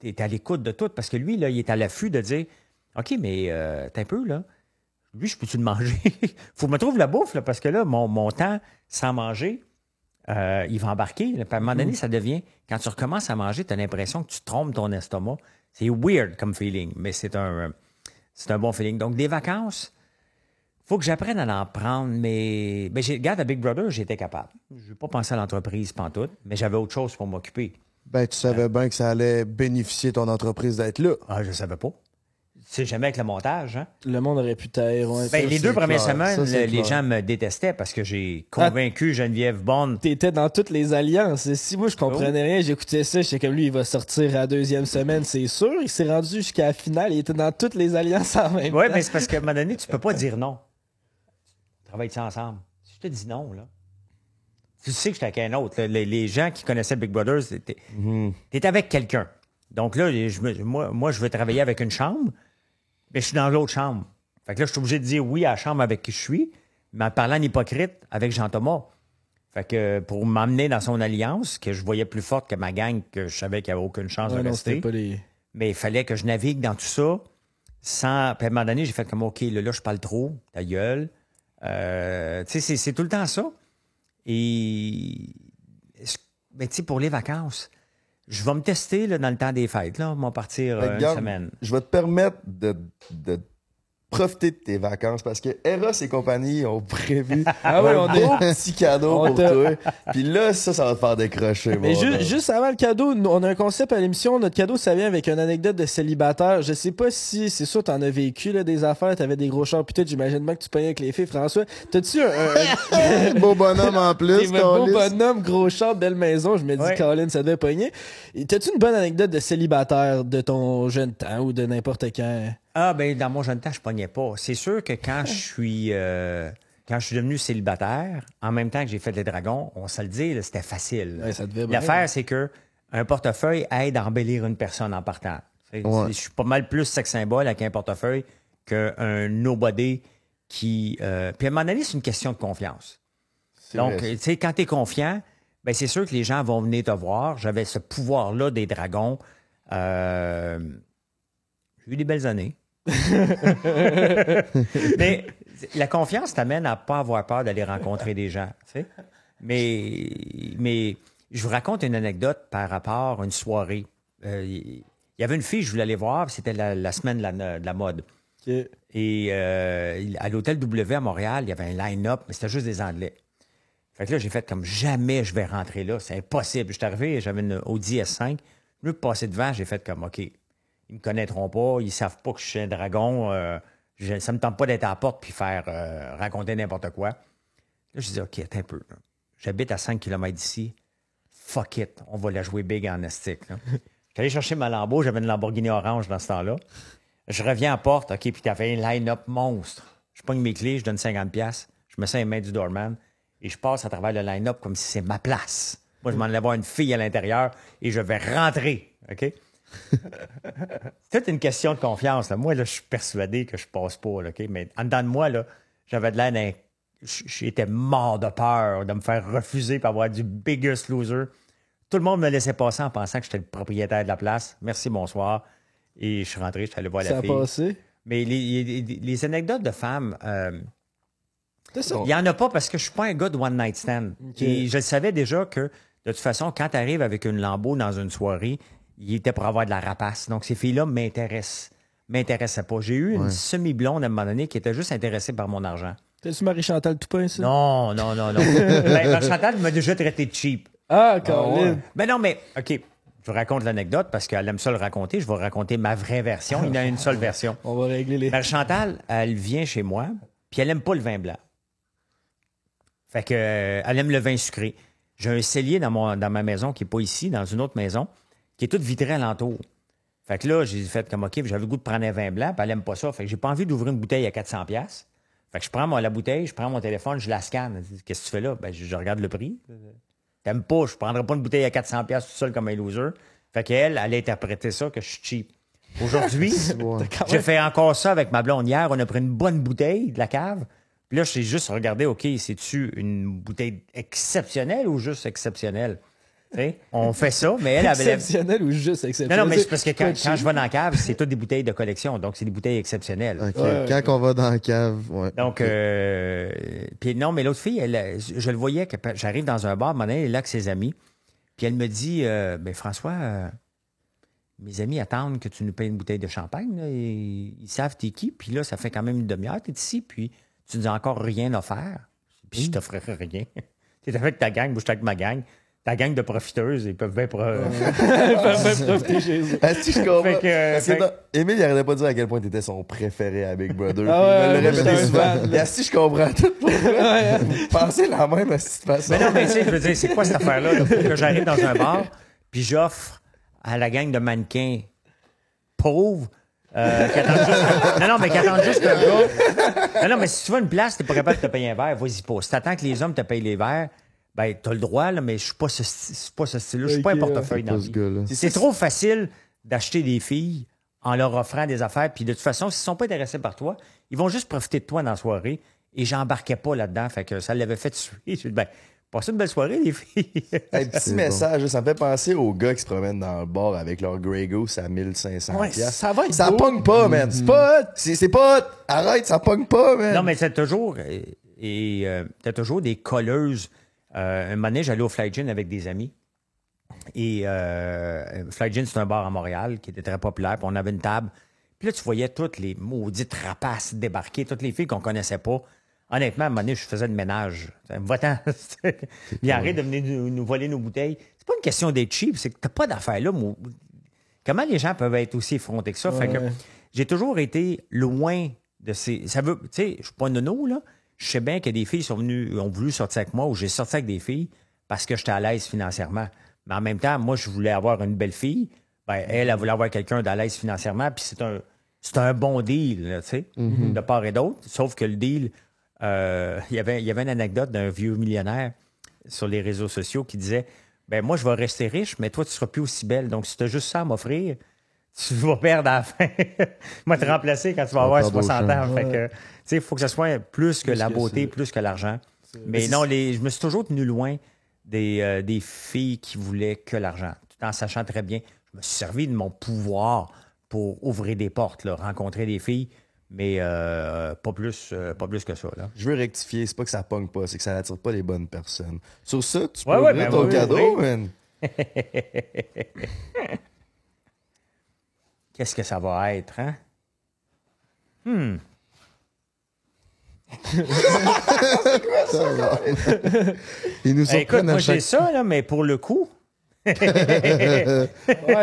est à l'écoute de tout parce que lui, là, il est à l'affût de dire OK, mais euh, t'as un peu, là. Lui, je peux-tu le manger? [laughs] faut que je me trouve la bouffe, là, parce que là, mon, mon temps sans manger, euh, il va embarquer. là. Puis à un moment donné, ça devient. Quand tu recommences à manger, tu as l'impression que tu trompes ton estomac. C'est weird comme feeling, mais c'est un, c'est un bon feeling. Donc, des vacances, faut que j'apprenne à en prendre, mais. Ben, j'ai- regarde, à Big Brother, j'étais capable. Je n'ai pas pensé à l'entreprise pantoute, mais j'avais autre chose pour m'occuper. Ben, tu savais bien que ça allait bénéficier ton entreprise d'être là. Ah, je savais pas. C'est jamais avec le montage, hein? Le monde aurait pu taire. ouais, Ben, ça, les deux premières semaines, Ça, les clair. gens me détestaient parce que j'ai convaincu Geneviève Bond. T'étais dans toutes les alliances. Si moi je comprenais rien, j'écoutais ça, j'étais comme lui, il va sortir à la deuxième semaine, c'est sûr. Il s'est rendu jusqu'à la finale, il était dans toutes les alliances en même Oui, temps. mais c'est parce qu'à un moment donné, tu peux pas [laughs] dire non. Travaille-tu ensemble? Si je te dis non, là. Tu sais que j'étais avec un autre. Les, les gens qui connaissaient Big Brother, c'était. T'es avec quelqu'un. Donc là, je moi, moi, je veux travailler avec une chambre, mais je suis dans l'autre chambre. Fait que là, je suis obligé de dire oui à la chambre avec qui je suis, mais en parlant hypocrite avec Jean-Thomas. Fait que pour m'emmener dans son alliance, que je voyais plus forte que ma gang, que je savais qu'il n'y avait aucune chance Ouais, de non, rester. c'était pas les- Mais il fallait que je navigue dans tout ça sans. Puis à un moment donné, j'ai fait comme OK, là, là, je parle trop, ta gueule. Euh, tu sais, c'est- tout le temps ça. Et. est-ce- Ben, tu sais, pour les vacances, je vais me tester là, dans le temps des fêtes. Là. On va partir Fait euh, une semaine. Je vais te permettre de, de profiter de tes vacances parce que Eros et compagnie ont prévu [laughs] Ah ouais, un on beau est- petit cadeau on pour toi. Puis là, ça, ça va te faire décrocher. Mais mon ju- juste avant le cadeau, nous, on a un concept à l'émission. Notre cadeau, ça vient avec une anecdote de célibataire. Je sais pas si, c'est sûr, t'en as vécu, là, des affaires. T'avais des gros chars, peut-être, j'imagine bien que tu payais avec les filles. François, t'as-tu un, un- [laughs] beau bonhomme en plus, beau bonhomme, gros char, belle maison. Je me dis, Ouais. Colin, ça devait pogner. T'as-tu une bonne anecdote de célibataire de ton jeune temps ou de n'importe quand? Ah, ben dans mon jeune temps, je pognais pas. C'est sûr que quand je suis euh, quand je suis devenu célibataire, en même temps que j'ai fait les dragons, on se le dit, là, c'était facile. Ouais, ça devait bien. L'affaire, c'est que un portefeuille aide à embellir une personne en partant. C'est- Ouais. Je suis pas mal plus sex symbole avec un portefeuille qu'un nobody qui. euh, Puis à un moment donné, c'est une question de confiance. C'est Donc, tu sais, quand tu es confiant, ben c'est sûr que les gens vont venir te voir. J'avais ce pouvoir-là des dragons. Euh, J'ai eu des belles années. [laughs] Mais la confiance t'amène à pas avoir peur d'aller rencontrer des gens. tu sais. Mais, mais je vous raconte une anecdote par rapport à une soirée. Euh, Il y avait une fille, je voulais aller voir, c'était la, la semaine de la, de la mode. Et euh, à l'hôtel W à Montréal, il y avait un line-up, mais c'était juste des Anglais. Fait que là, j'ai fait comme jamais je vais rentrer là. C'est impossible. Je suis arrivé, j'avais une Audi S5. Je me passer devant, j'ai fait comme OK. Ils me connaîtront pas, ils savent pas que je suis un dragon. euh, je- ça me tente pas d'être à la porte puis faire euh, raconter n'importe quoi. Là, je dis OK, attends un peu. J'habite à 5 km d'ici. Fuck it, on va la jouer big en estique. allé chercher ma Lambo, j'avais une Lamborghini orange dans ce temps-là. Je reviens à porte, OK, puis t'avais un line-up monstre. Je pogne mes clés, je donne 50$, piastres, je me sens les mains du doorman et je passe à travers le line-up comme si c'est ma place. Moi, je m'en allais voir une fille à l'intérieur et je vais rentrer, OK? [laughs] c'est toute une question de confiance. Là. Moi, là, je suis persuadé que je passe pas, là? Mais en dedans de moi, j'avais de l'air J'étais mort de peur de me faire refuser par avoir du biggest loser. Tout le monde me laissait passer en pensant que j'étais le propriétaire de la place. Merci, bonsoir. Et je suis rentré, je suis allé voir Ça la a fille. passé? Mais les, les- les anecdotes de femmes, euh, ça. il n'y en a pas parce que je suis pas un gars de one night stand. Et je le savais déjà que, de toute façon, quand tu arrives avec une lambeau dans une soirée, il était pour avoir de la rapace. Donc, ces filles-là m'intéressent. M'intéressaient pas. J'ai eu une semi-blonde à un moment donné qui était juste intéressée par mon argent. T'as-tu Marie-Chantal Toupin, ça? Non, non, non, non. [laughs] ben, Marc Chantal m'a déjà traité de cheap. Ah, Colin. Ben non, mais, OK, je vous raconte l'anecdote parce qu'elle aime ça le raconter. Je vais raconter ma vraie version. Il y en a une seule version. [laughs] On va régler les. Mère Chantal, elle vient chez moi, puis elle aime pas le vin blanc. Fait que euh, elle aime le vin sucré. J'ai un cellier dans, mon, dans ma maison qui est pas ici, dans une autre maison, qui est toute vitrée alentour. Fait que là, j'ai fait comme OK, j'avais le goût de prendre un vin blanc, puis elle aime pas ça. Fait que j'ai pas envie d'ouvrir une bouteille à 400 pièces. Fait que je prends moi, la bouteille, je prends mon téléphone, je la scanne. Qu'est-ce que tu fais là? Ben, je, je regarde le prix. T'aimes pas, je prendrai pas une bouteille à 400 pièces tout seul comme un loser. Fait qu'elle, elle a interprété ça que je suis cheap. Aujourd'hui, [laughs] [laughs] j'ai fait encore ça avec ma blonde hier. On a pris une bonne bouteille de la cave. Puis là, j'ai juste regardé, OK, c'est-tu une bouteille exceptionnelle ou juste exceptionnelle? On fait ça, mais elle avait. Exceptionnel ou juste Non, exceptionnel? non, mais c'est parce que quand, je vais dans la cave, c'est toutes des bouteilles de collection. Donc, c'est des bouteilles exceptionnelles. Ouais, Quand on va dans la cave, ouais. Donc, euh, puis non, mais l'autre fille, elle, je le voyais que j'arrive dans un bar, donné, elle est là avec ses amis. Puis elle me dit, euh, ben François, euh, mes amis attendent que tu nous payes une bouteille de champagne. là, et ils savent t'es qui. Puis là, ça fait quand même une demi-heure, t'es ici. Puis tu nous as encore rien offert. Puis je t'offrirai rien. [laughs] T'es avec ta gang, moi je suis avec ma gang. Ta gang de profiteuses, ils peuvent bien... pro- [laughs] [laughs] profiter chez eux. Est-ce que je comprends? Fait que, euh, Parce que Émile, il arrêtait pas de dire à quel point t'étais son préféré à Big Brother. Ah ouais, il me le répétait souvent. Et si je comprends tout pensez la même situation. Mais non, mais tu sais, je veux dire, c'est quoi cette affaire-là? là? que j'arrive dans un bar, puis j'offre à la gang de mannequins pauvres euh, qui attendent juste... Non, non, mais qui attendent juste un gars. Non, non, mais si tu à une place, t'es pas capable de te payer un verre, vas-y pas. Si t'attends que les hommes te payent les verres, ben, t'as le droit, là, mais je suis pas ce, pas style-là. Je suis pas un portefeuille dans. C'est trop facile d'acheter des filles en leur offrant des affaires. Puis de toute façon, s'ils sont pas intéressés par toi, ils vont juste profiter de toi dans la soirée. Et j'embarquais pas là-dedans. Fait que ça l'avait fait tuer. [laughs] Je dis, ben, passez une belle soirée, les filles. Un petit message, ça me fait penser aux gars qui se promènent dans le bar avec leur Grey Goose à 1500 Ouais, ça va être Ça beau. pogne pas, man. C'est pas hot. C'est c'est pas hot. Arrête, ça pogne pas, man. non, mais c'est toujours. euh, Et euh, t'as toujours des colleuses. Euh, un moment donné, j'allais au Fly Gin avec des amis. Et euh, Fly Gin, c'est un bar à Montréal qui était très populaire. Puis on avait une table. Puis là, tu voyais toutes les maudites rapaces débarquer, toutes les filles qu'on connaissait pas. Honnêtement, à un moment donné, je faisais le ménage. Va-t'en. [laughs] Il arrête de venir nous, nous voler nos bouteilles. C'est pas une question d'être cheap, c'est que t'as pas d'affaires là. moi. Comment les gens peuvent être aussi effrontés que ça? Fait que Ouais. j'ai toujours été loin de ces. Ça veut. Tu sais, je suis pas nono, là. Je sais bien que des filles sont venues, ont voulu sortir avec moi ou j'ai sorti avec des filles parce que j'étais à l'aise financièrement. Mais en même temps, moi, je voulais avoir une belle fille. Ben, elle, elle voulait avoir quelqu'un d'à l'aise financièrement. Puis c'est un. c'est un bon deal, tu sais, Mhm. de part et d'autre. Sauf que le deal, euh, [laughs] il y avait- il y avait une anecdote d'un vieux millionnaire sur les réseaux sociaux qui disait Ben, moi, je vais rester riche, mais toi, tu seras plus aussi belle. Donc, si tu as juste ça à m'offrir, tu vas perdre à la fin. [laughs] moi, te remplacer quand tu vas avoir perdre au 60 ans. champ. Fait que, tu sais, il faut que ce soit plus que la beauté, plus que l'argent. Mais non, les, je me suis toujours tenu loin des, euh, des filles qui voulaient que l'argent, tout en sachant très bien. Je me suis servi de mon pouvoir pour ouvrir des portes, là, rencontrer des filles, mais euh, pas, plus, euh, pas plus que ça. Là. Je veux rectifier, c'est pas que ça pogne pas, c'est que ça n'attire pas les bonnes personnes. Sur ça, tu peux Ouais, ouais, ouvrir ben ton oui, cadeau, oui. man. [laughs] Qu'est-ce que ça va être, hein? Hmm. Ils nous Eh, écoute, surprennent moi à j'ai chaque... ça, là, mais pour le coup. [laughs] Ouais,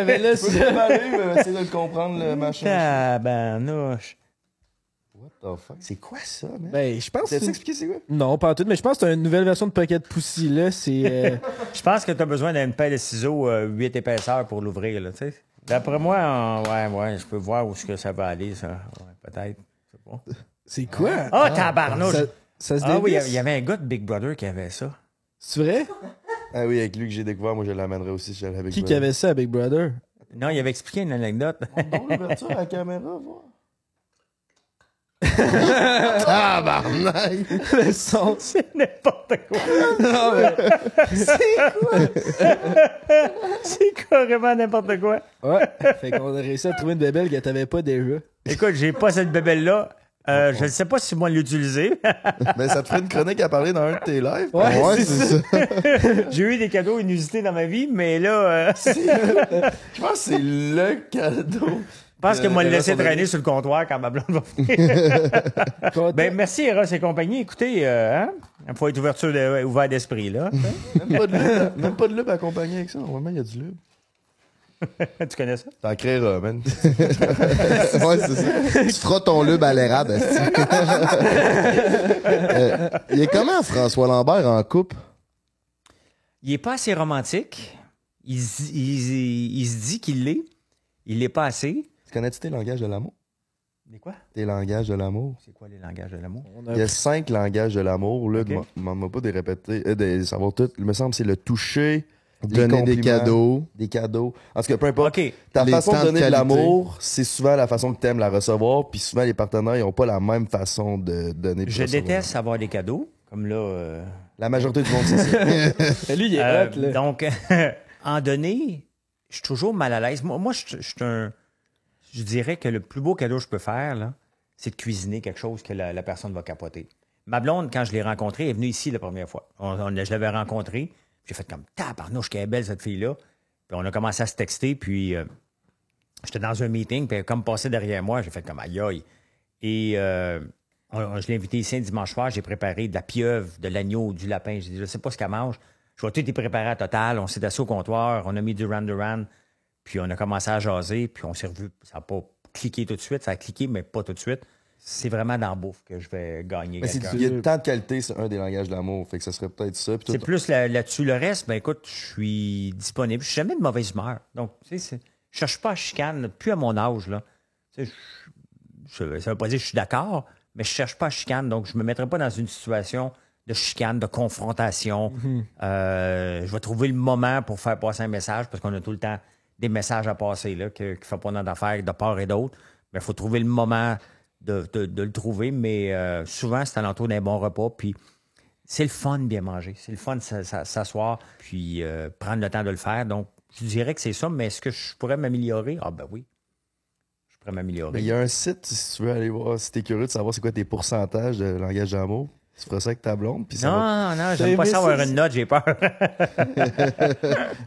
mais là, c'est. [laughs] essayer de le comprendre, le machin. Tabarnouche. What the fuck? C'est quoi ça, man? Ben, je pense que. T'as-tu c'est- expliqué c'est quoi? Non, pas en tout, mais je pense que c'est une nouvelle version de Pocket Pussy, là. C'est. euh, [laughs] Je pense que tu as besoin d'une paire de ciseaux euh, 8 épaisseurs pour l'ouvrir, là, tu sais. D'après moi, en- ouais, ouais, je peux voir où est-ce que ça va aller, ça. Ouais, peut-être. Je sais pas. C'est quoi? Ah, tabarnouche! Ça, ça se Ah oui, il y avait- un gars de Big Brother qui avait ça. C'est vrai? Ah oui, avec lui que j'ai découvert, moi je l'amènerai aussi si j'allais avec Qui lui. qui avait ça à Big Brother? Non, il avait expliqué une anecdote. Bon, l'ouverture à la caméra, voir. [laughs] Ah, barnac! Le son. C'est n'importe quoi. Non, mais- [laughs] C'est carrément n'importe quoi. Ouais. Fait qu'on a réussi à trouver une bébelle que t'avais pas déjà. Écoute, j'ai pas cette bébelle-là. Euh, je ne sais pas si moi l'utiliser. [laughs] Mais ça te ferait une chronique à parler dans un de tes lives? Ouais, Ouais, c'est c'est ça. j'ai eu des cadeaux inusités dans ma vie, mais là, euh, Je pense que c'est le cadeau. Je pense que Euh, moi le Eros laisser traîner sur le comptoir quand ma blonde va [laughs] finir. Ben, merci, Eros et compagnie. Écoutez, euh, hein, il faut être ouverture de- ouvert d'esprit, là. Même pas de lube, même pas de lube accompagné avec ça. Normalement, il y a du lube. [laughs] tu connais ça? T'en créeras, man. [laughs] Ouais, c'est ça. Tu feras ton lube à l'érable. Euh, il est comment, François Lambert, en couple? Il est pas assez romantique. Il, s- il- il- il se dit qu'il l'est. Il l'est pas assez. Tu connais-tu tes langages de l'amour? Des quoi? Tes langages de l'amour? C'est quoi les langages de l'amour? A- Il y a cinq langages de l'amour. Là, Ok. m'en- pas de répéter, euh, de savoir tout. Il me semble que c'est le toucher, les Donner des cadeaux. des cadeaux. En tout cas, peu importe. Ta Les façon de donner de l'amour, c'est souvent la façon que tu aimes la recevoir. Puis souvent, les partenaires, ils n'ont pas la même façon de donner. Je recevoir. déteste avoir des cadeaux. Comme là. euh, La majorité du monde, c'est ça. [laughs] Lui, il est Euh, hot, là. donc, [laughs] en donné, je suis toujours mal à l'aise. Moi, moi, je, je suis un. Je dirais que le plus beau cadeau que je peux faire, c'est de cuisiner quelque chose que la, personne va capoter. Ma blonde, quand je l'ai rencontrée, est venue ici la première fois. Je l'avais rencontrée. J'ai fait comme tabarnouche, qu'elle est belle cette fille-là. Puis on a commencé à se texter. Puis euh, j'étais dans un meeting. Puis comme passé derrière moi. J'ai fait comme aïe aïe. Et euh, je l'ai invité ici un dimanche soir. J'ai préparé de la pieuvre, de l'agneau, du lapin. J'ai dit, je sais pas ce qu'elle mange. Je vais tout y préparer à total. On s'est assis au comptoir. On a mis du Ran Duran. Puis on a commencé à jaser. Puis on s'est revu. Ça n'a pas cliqué tout de suite. Ça a cliqué, mais pas tout de suite. C'est vraiment dans la bouffe que je vais gagner Mais il y a tant de qualité, c'est un des langages de l'amour. Fait que ça serait peut-être ça. C'est plus là- là-dessus. le reste, ben écoute, je suis disponible. Je suis jamais de mauvaise humeur. Donc, tu sais, je cherche pas à chicane, plus à mon âge. Là. Tu sais, je- je- ça veut pas dire que je suis d'accord, mais je cherche pas à chicane. Donc, je me mettrai pas dans une situation de chicane, de confrontation. Euh, je vais trouver le moment pour faire passer un message parce qu'on a tout le temps des messages à passer là, qui ne font pas d'affaires de part et d'autre. Mais il faut trouver le moment de, de- le trouver. Mais euh, souvent, c'est alentour d'un bon repas. Puis c'est le fun de bien manger. C'est le fun de s'asseoir puis euh, prendre le temps de le faire. Donc, je dirais que c'est ça, mais est-ce que je pourrais m'améliorer? Ah ben oui. Je pourrais m'améliorer. il y a un site, si tu veux aller voir, si t'es curieux de savoir c'est quoi tes pourcentages de langage d'amour, tu feras ça avec ta blonde. Puis ça va- Non, non, T'as j'aime pas ça avoir une note, j'ai peur. [laughs]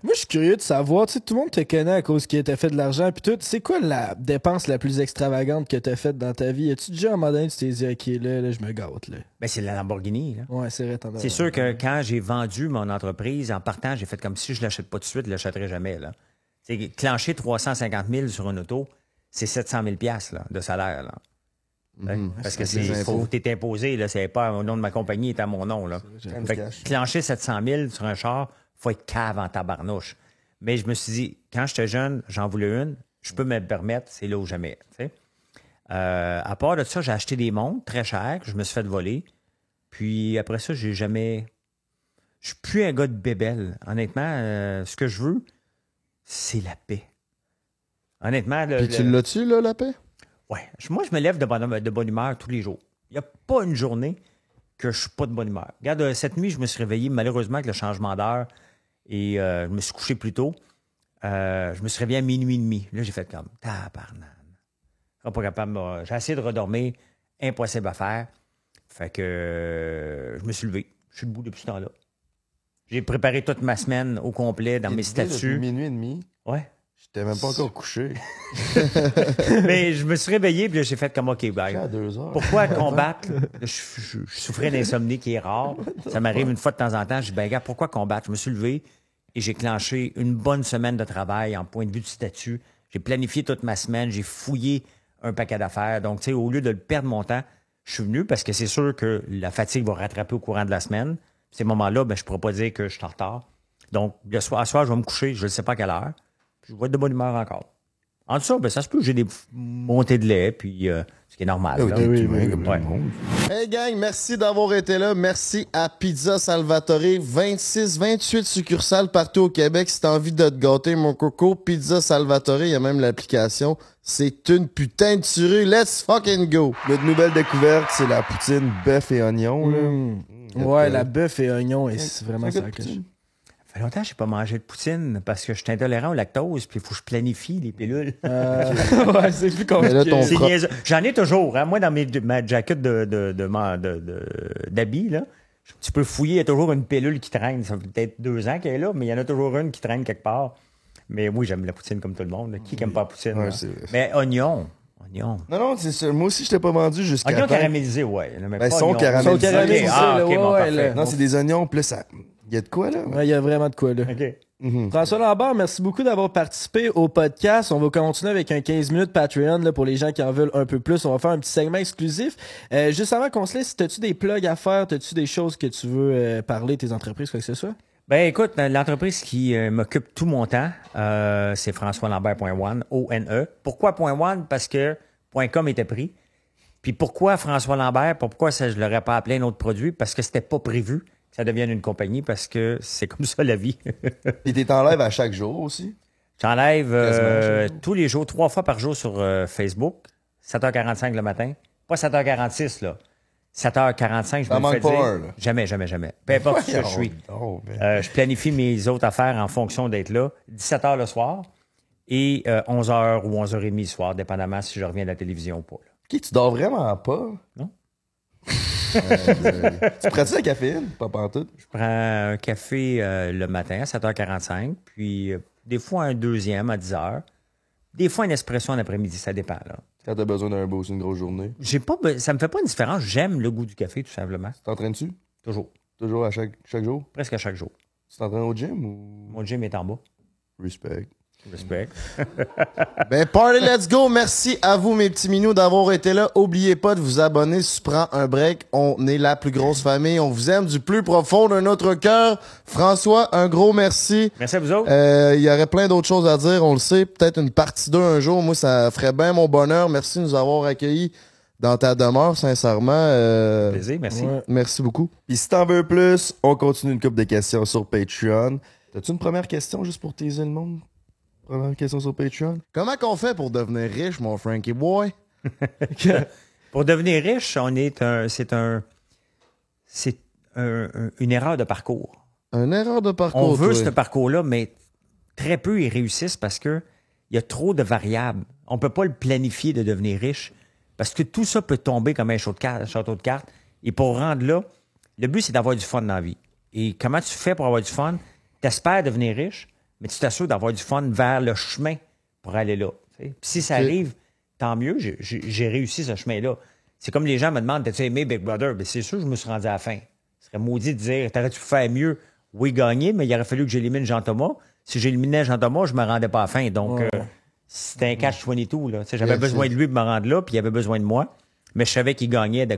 Moi, je suis curieux de savoir, tu sais, tout le monde te connaît à cause que t'as fait de l'argent, puis tout. C'est quoi la dépense la plus extravagante que t'as faite dans ta vie? As-tu déjà, à un moment donné, tu t'es dit, OK, là, là je me gâte, là? ben, c'est la Lamborghini. Là. Ouais, c'est vrai, C'est sûr que quand j'ai vendu mon entreprise, en partant, j'ai fait comme si je ne l'achète pas tout de suite, je ne l'achèterai jamais. Là. C'est clencher 350 000 sur une auto, c'est 700 000 piastres, là, de salaire. Là. Mhm. Parce que c'est faut t'es imposé, là, c'est pas au nom de ma compagnie, c'est à mon nom. Là. Fait que clencher 700 000 sur un char, faut être cave en tabarnouche. Mais je me suis dit, quand j'étais jeune, j'en voulais une, je peux me le permettre, c'est là ou jamais. Euh, à part de ça, j'ai acheté des montres très chères que je me suis fait voler. Puis après ça, j'ai jamais. Je suis plus un gars de bébelle. Honnêtement, euh, ce que je veux, c'est la paix. Honnêtement, le- Puis tu l'as-tu, là, la paix? Moi, je me lève de bonne, de bonne humeur tous les jours. Il n'y a pas une journée que je suis pas de bonne humeur. Regarde, euh, cette nuit, je me suis réveillé malheureusement avec le changement d'heure et euh, je me suis couché plus tôt. Euh, je me suis réveillé à minuit et demi. Là, j'ai fait comme tabarnane. Pas capable. J'ai essayé de redormir. Impossible à faire. Fait que euh, je me suis levé. Je suis debout depuis ce temps-là. J'ai préparé toute ma semaine au complet dans mes depuis statuts. minuit et demi? Ouais. J'étais même pas encore couché. [laughs] Mais je me suis réveillé puis j'ai fait comme OK, bye. à deux heures. Pourquoi combattre? Je, je- je souffrais d'insomnie qui est rare. Ça m'arrive une fois de temps en temps. Je dis, ben, gars, pourquoi combattre? Je me suis levé et j'ai clenché une bonne semaine de travail en point de vue du statut. J'ai planifié toute ma semaine. J'ai fouillé un paquet d'affaires. Donc, tu sais, au lieu de perdre mon temps, je suis venu parce que c'est sûr que la fatigue va rattraper au courant de la semaine. Ces moments-là, ben, je ne pourrais pas dire que je suis en retard. Donc, le soir, à soir, je vais me coucher, je ne sais pas à quelle heure. Je vais être de bonne humeur encore. En dessous, ben, ça se peut, j'ai des montées de lait, puis euh, ce qui est normal. Oui, là. comme Ouais. le monde. Hey gang, merci d'avoir été là. Merci à Pizza Salvatore. 26, 28 succursales partout au Québec. Si t'as envie de te gâter, mon coco, Pizza Salvatore, il y a même l'application. C'est une putain de tuerie. Let's fucking go. Notre nouvelle découverte, c'est la poutine bœuf et oignon. là. Mm. Ouais, la bœuf et oignon, c'est vraiment ça que je... Ça fait longtemps que je n'ai pas mangé de poutine parce que je suis intolérant au lactose, puis il faut que je planifie les pilules. Euh, [laughs] ouais, c'est plus compliqué. J'en ai toujours. hein. Moi, dans mes, ma jacket de, de, d'habits, là, tu peux fouiller, il y a toujours une pilule qui traîne. Ça fait peut-être deux ans qu'elle est là, mais il y en a toujours une qui traîne quelque part. Mais oui, j'aime la poutine comme tout le monde. Qui n'aime pas la poutine? Ouais, vrai. Mais oignon. Oignon. Non, non, c'est ça. Moi aussi, je t'ai pas vendu jusqu'à Oignon temps. caramélisé, ouais. mais Ben, pas ils sont caramélisés. Sont caramélisés, ah, là, ok, ouais, bon, ouais, là. Non, c'est des oignons, plus ça. Il y a de quoi, là? Ouais, il y a vraiment de quoi, là. OK. Mhm. François Lambert, merci beaucoup d'avoir participé au podcast. On va continuer avec un 15 minutes Patreon là, pour les gens qui en veulent un peu plus. On va faire un petit segment exclusif. Euh, juste avant qu'on se laisse, as-tu des plugs à faire? As-tu des choses que tu veux euh, parler, tes entreprises, quoi que ce soit? Ben écoute, l'entreprise qui euh, m'occupe tout mon temps, euh, c'est françoislambert.one, O-N-E. Pourquoi .one? Parce que .com était pris. Puis pourquoi François Lambert? Pourquoi ça, je l'aurais pas appelé un autre produit? Parce que c'était pas prévu ça devienne une compagnie, parce que c'est comme ça la vie. [laughs] Et t'es en live à chaque jour aussi? J'enlève euh, tous les jours, trois fois par jour sur euh, Facebook, 7h45 le matin. Pas 7h46, là. 7h45, je me fais pas dire. un, là. Jamais, jamais, jamais. Peu importe que je suis. Oh, ben. Euh, je planifie mes autres affaires en fonction d'être là. 17 h le soir et 11 h ou 11 h 30 le soir, dépendamment si je reviens de la télévision ou pas. là. Ok, tu dors vraiment pas? Non. [laughs] Euh, tu prends-tu la caféine? Pas pantoute? Je prends un café euh, le matin à 7h45, puis euh, des fois un deuxième à 10 h. Des fois un espresso en après-midi, ça dépend. Là. Quand t'as besoin d'un boost, une grosse journée. J'ai pas, be- ça me fait pas une différence. J'aime le goût du café, tout simplement. T'entraînes-tu? Toujours. Toujours à chaque, chaque jour? Presque à chaque jour. Tu t'entraînes au gym ou? Mon gym est en bas. Respect. Respect. [laughs] Ben, party, let's go. Merci à vous, mes petits minous, d'avoir été là. Oubliez pas de vous abonner si tu prends un break. On est la plus grosse famille. On vous aime du plus profond de notre cœur. François, un gros merci. Merci à vous autres. Euh, Il y aurait plein d'autres choses à dire, on le sait. Peut-être une partie 2 un jour. Moi, ça ferait bien mon bonheur. Merci de nous avoir accueillis dans ta demeure, sincèrement. Euh, Plaisir, merci. Ouais. Merci beaucoup. Puis si t'en veux plus, on continue une couple de questions sur Patreon. T'as-tu une première question juste pour teaser le monde? Première question sur Patreon? Comment qu'on fait pour devenir riche, mon Frankie Boy? [laughs] Pour devenir riche, on est un, c'est un, c'est un- un- une erreur de parcours. Une erreur de parcours. On veut toi. ce parcours-là, mais très peu y réussissent parce que il y a trop de variables. On peut pas le planifier de devenir riche parce que tout ça peut tomber comme un château de cartes. château de cartes. Et pour rendre là, le but, c'est d'avoir du fun dans la vie. Et comment tu fais pour avoir du fun? Tu espères devenir riche, mais tu t'assures d'avoir du fun vers le chemin pour aller là. Puis si ça arrive, tant mieux, j'ai- réussi ce chemin-là. C'est comme les gens me demandent, t'as-tu aimé Big Brother? Ben, c'est sûr que je me suis rendu à la fin. Ce serait maudit de dire, t'aurais-tu pu faire mieux? Oui, gagner, mais il aurait fallu que j'élimine Jean-Thomas. Si j'éliminais Jean-Thomas, je me rendais pas à la fin. Donc, Ouais. euh, c'était un catch-22. là. Tu sais, J'avais besoin de lui pour me rendre là, puis il avait besoin de moi. Mais je savais qu'il gagnait. De...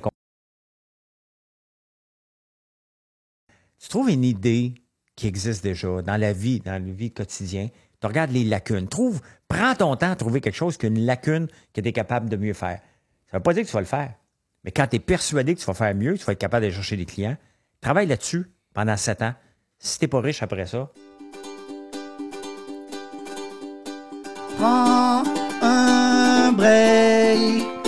Tu trouves une idée qui existe déjà dans la vie, dans la vie quotidienne. Tu regardes les lacunes. Trouve, prends ton temps à trouver quelque chose qui a une lacune que tu es capable de mieux faire. Ça veut pas dire que tu vas le faire. Mais quand tu es persuadé que tu vas faire mieux, tu vas être capable d'aller chercher des clients, travaille là-dessus pendant sept ans. Si t'es pas riche après ça, Prends un break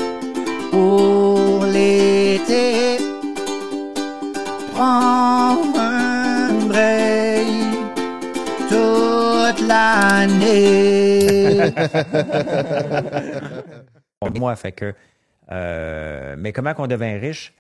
l'année. [laughs] moi, fait que. euh, mais comment qu'on devient riche?